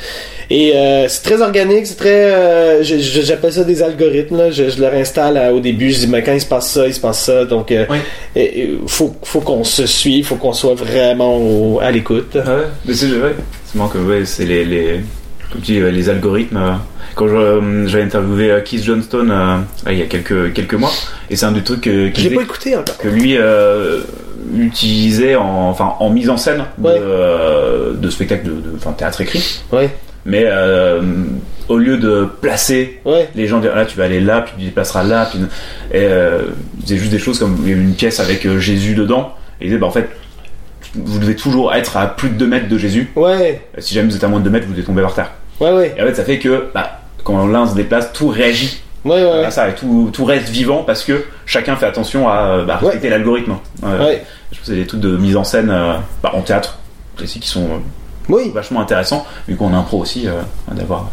Et euh, c'est très organique, c'est très. euh, J'appelle ça des algorithmes. Là. Je, je leur installe à- au début. Je dis, mais quand il se passe ça, il se passe ça. Donc, euh, Oui. et faut, faut qu'on se suive, faut qu'on soit vraiment au- à l'écoute. Ah ouais, mais c'est ouais. C'est que ouais, c'est les, les comme tu dis, euh, les algorithmes. euh, Quand euh, j'avais interviewé euh, Keith Johnston euh, il y a quelques quelques mois, et c'est un des trucs euh, l'ai disait pas écouté encore. que lui euh, utilisait en enfin en mise en scène de, Ouais. euh, de spectacles de, de enfin, théâtre écrit, Ouais, mais euh, au lieu de placer ouais, les gens dire là tu vas aller là puis tu déplaceras là puis et, euh, faisait juste des choses comme il y avait une pièce avec euh, Jésus dedans et il disait bah en fait vous devez toujours être à plus de 2 mètres de Jésus. Ouais, si jamais vous êtes à moins de 2 mètres vous devez tomber par terre. Ouais, ouais, et en fait ça fait que bah, quand l'un se déplace tout réagit. Ouais, ouais, ça et tout, tout reste vivant parce que chacun fait attention à euh, bah, respecter l'algorithme Euh, Ouais. je pense que c'est des trucs de mise en scène euh, bah, en théâtre aussi qui sont euh, Oui. vachement intéressants vu qu'on impro aussi euh, d'avoir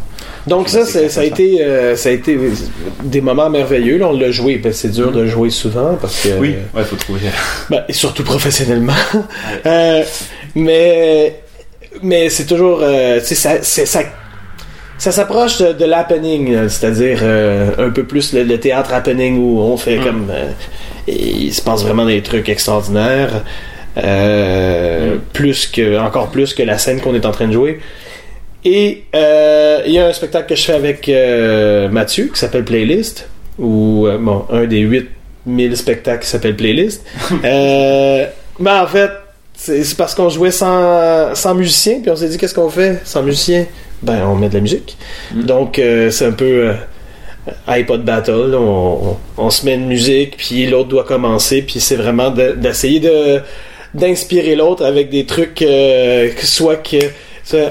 Donc ça, c'est- ça a ça. été, euh, ça a été des moments merveilleux. Là, on l'a joué. Ben, c'est dur de jouer souvent parce que. oui ouais faut trouver *laughs* Ben, et surtout professionnellement. *laughs* Euh, mais mais c'est toujours, euh, ça, ça, ça s'approche de, de l'happening, c'est-à-dire euh, un peu plus le, le théâtre happening où on fait Mm. comme, euh, il se passe vraiment des trucs extraordinaires, euh, Mm. plus que, encore plus que la scène qu'on est en train de jouer. Et euh, il y a un spectacle que je fais avec euh, Mathieu qui s'appelle Playlist, ou bon, un des 8000 spectacles qui s'appelle Playlist. mais *laughs* en fait, c'est parce qu'on jouait sans, sans musicien, puis on s'est dit qu'est-ce qu'on fait sans musicien? Ben, on met de la musique. Mm. Donc, euh, c'est un peu euh, iPod Battle. On, on, on se met une musique, puis l'autre doit commencer, puis c'est vraiment de- d'essayer de d'inspirer l'autre avec des trucs, euh, que soit que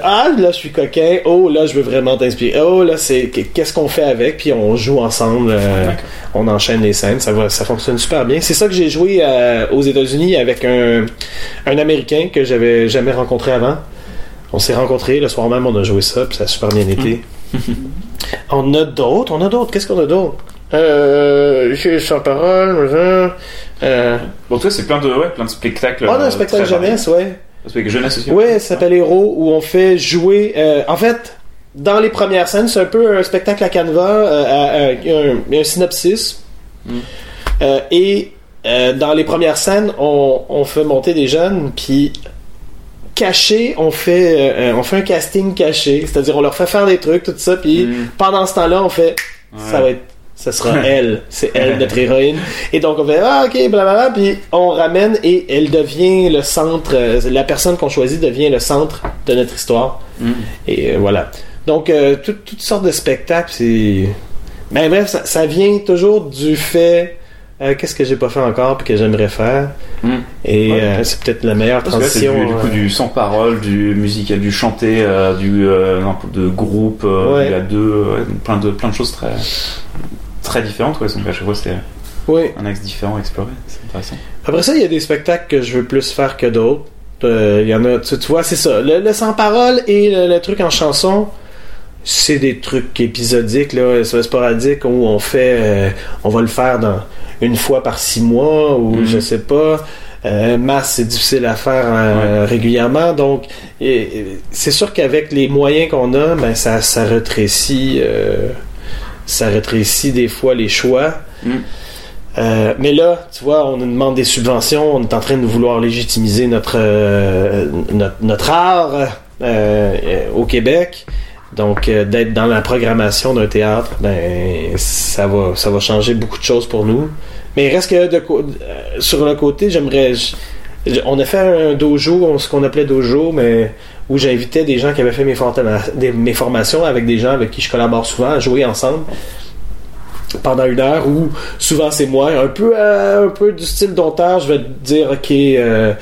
ah là je suis coquin, oh là je veux vraiment t'inspirer, oh là c'est qu'est-ce qu'on fait avec, puis on joue ensemble, euh, on enchaîne les scènes, ça va, ça fonctionne super bien. C'est ça que j'ai joué euh, aux États-Unis avec un un Américain que j'avais jamais rencontré avant. On s'est rencontrés le soir même, on a joué ça, puis ça a super bien été. *laughs* on a d'autres, on a d'autres. Qu'est-ce qu'on a d'autres euh, j'ai sans parole. Euh, Bon, toi, c'est plein de, ouais, plein de spectacles. on a un euh, spectacle très variés. jeunesse, ouais. Un spectacle jeunesse aussi. Ouais, ça s'appelle Héros, où on fait jouer. euh, en fait, dans les premières scènes, c'est un peu un spectacle à euh, à- il y a un, un synopsis. Mm. Euh, et euh, dans les premières scènes, on, on fait monter des jeunes, puis caché, on fait, euh, on fait un casting caché, c'est-à-dire on leur fait faire des trucs, tout ça, puis Mm. pendant ce temps-là, on fait, ça va être, ça sera *laughs* elle, c'est elle notre héroïne. Et donc on fait ah ok blablabla, puis on ramène et elle devient le centre, euh, la personne qu'on choisit devient le centre de notre histoire. Mm. Et euh, voilà. Donc euh, tout- toutes sortes de spectacles, c'est, mais bref, ça, ça vient toujours du fait. euh, Qu'est-ce que j'ai pas fait encore puis que j'aimerais faire Mm. et Ouais. c'est peut-être la meilleure Parce c'est transition. du, du coup du sans parole, du musical, du chanté, du de groupe, Ouais. il y a deux, plein de plein de choses très très différentes. Ouais, donc à chaque fois c'est oui. un axe différent à explorer. C'est intéressant. Après ça, il y a des spectacles que je veux plus faire que d'autres. Euh, Il y en a, tu, tu vois, c'est ça. Le, le sans parole et le, le truc en chanson, c'est des trucs épisodiques, là, c'est sporadique où on fait, euh, on va le faire dans une fois par six mois ou Mhm. je sais pas. Euh, masse, c'est difficile à faire euh, régulièrement, donc c'est sûr qu'avec les moyens qu'on a, ben ça, ça rétrécit, euh, ça rétrécit des fois les choix. Mm. Euh, mais là, tu vois, on nous demande des subventions, on est en train de vouloir légitimiser notre euh, notre, notre art euh, au Québec. Donc, d'être dans la programmation d'un théâtre, ben ça va ça va changer beaucoup de choses pour nous. Mais il reste que de sur le côté, j'aimerais On a fait un dojo, ce qu'on appelait dojo, mais où j'invitais des gens qui avaient fait mes, formations avec des gens avec qui je collabore souvent à jouer ensemble pendant une heure où souvent c'est moi un peu euh, un peu du style dompteur je vais te dire ok euh,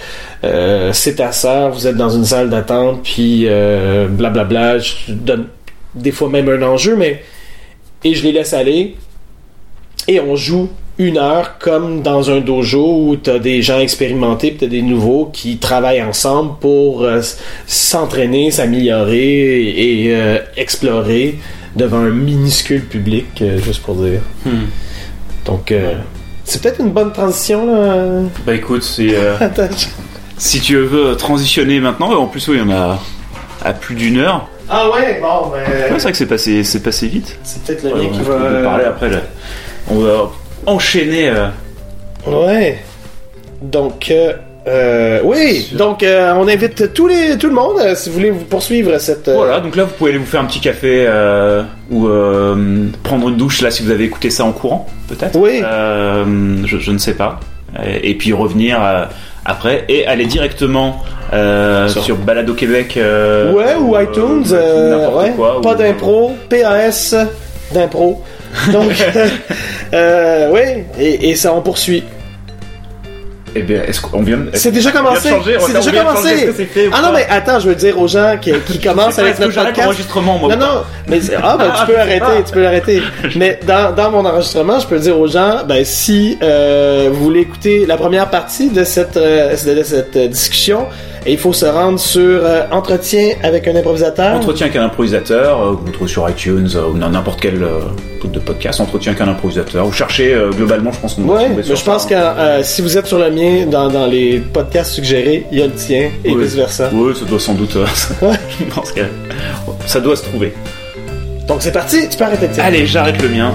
euh, c'est ta sœur vous êtes dans une salle d'attente puis blablabla je donne des fois même un enjeu mais et je les laisse aller et on joue une heure comme dans un dojo où tu as des gens expérimentés puis tu des nouveaux qui travaillent ensemble pour euh, s'entraîner, s'améliorer et, et, euh, explorer devant un minuscule public, euh, juste pour dire. Hmm. Donc, euh, c'est peut-être une bonne transition, là. Bah écoute, c'est, *laughs* si tu veux transitionner maintenant, en plus, oui, on a à plus d'une heure. Ah ouais, bon, ben, Ouais, c'est vrai que c'est passé, c'est passé vite. c'est peut-être le Ouais, mien on qui va... parler après. là. On va enchaîner. euh, Ouais. Donc, euh, euh, oui. Donc, euh, on invite tous les, tout le monde, euh, si vous voulez vous poursuivre cette. Voilà, donc là vous pouvez aller vous faire un petit café ou prendre une douche là si vous avez écouté ça en courant, peut-être. Oui. Je, je ne sais pas. Et, et puis revenir après et aller directement Sur- sur, Balado Québec. Ouais, ou iTunes, ouais. quoi, pas ou- d'impro, PAS d'impro. *laughs* Donc, euh, oui, et, et ça on poursuit. Eh bien, est-ce qu'on vient de- C'est déjà commencé. C'est déjà commencé. fait Ah non, mais attends, je veux dire aux gens qui, qui *laughs* commencent avec notre podcast. l'enregistrement, moi Non, non, mais ah, ben, tu peux *laughs* arrêter, tu peux l'arrêter. Mais dans, dans mon enregistrement, je peux dire aux gens, ben, si euh, vous voulez écouter la première partie de cette, euh, de cette euh, discussion, il faut se rendre sur euh, Entretien avec un improvisateur. Entretien qu'un improvisateur, euh, vous trouvez sur iTunes euh, ou dans n'importe quel de podcast, entretien qu'un improvisateur. Vous cherchez globalement, je pense qu'on Ouais, mais je pense que hein. si vous êtes sur le mien, dans, dans les podcasts suggérés, il y a le tien et Oui. vice versa. Oui, ça doit sans doute. *laughs* je pense que ça doit se trouver. Donc c'est parti, tu peux arrêter de. Allez, j'arrête le mien.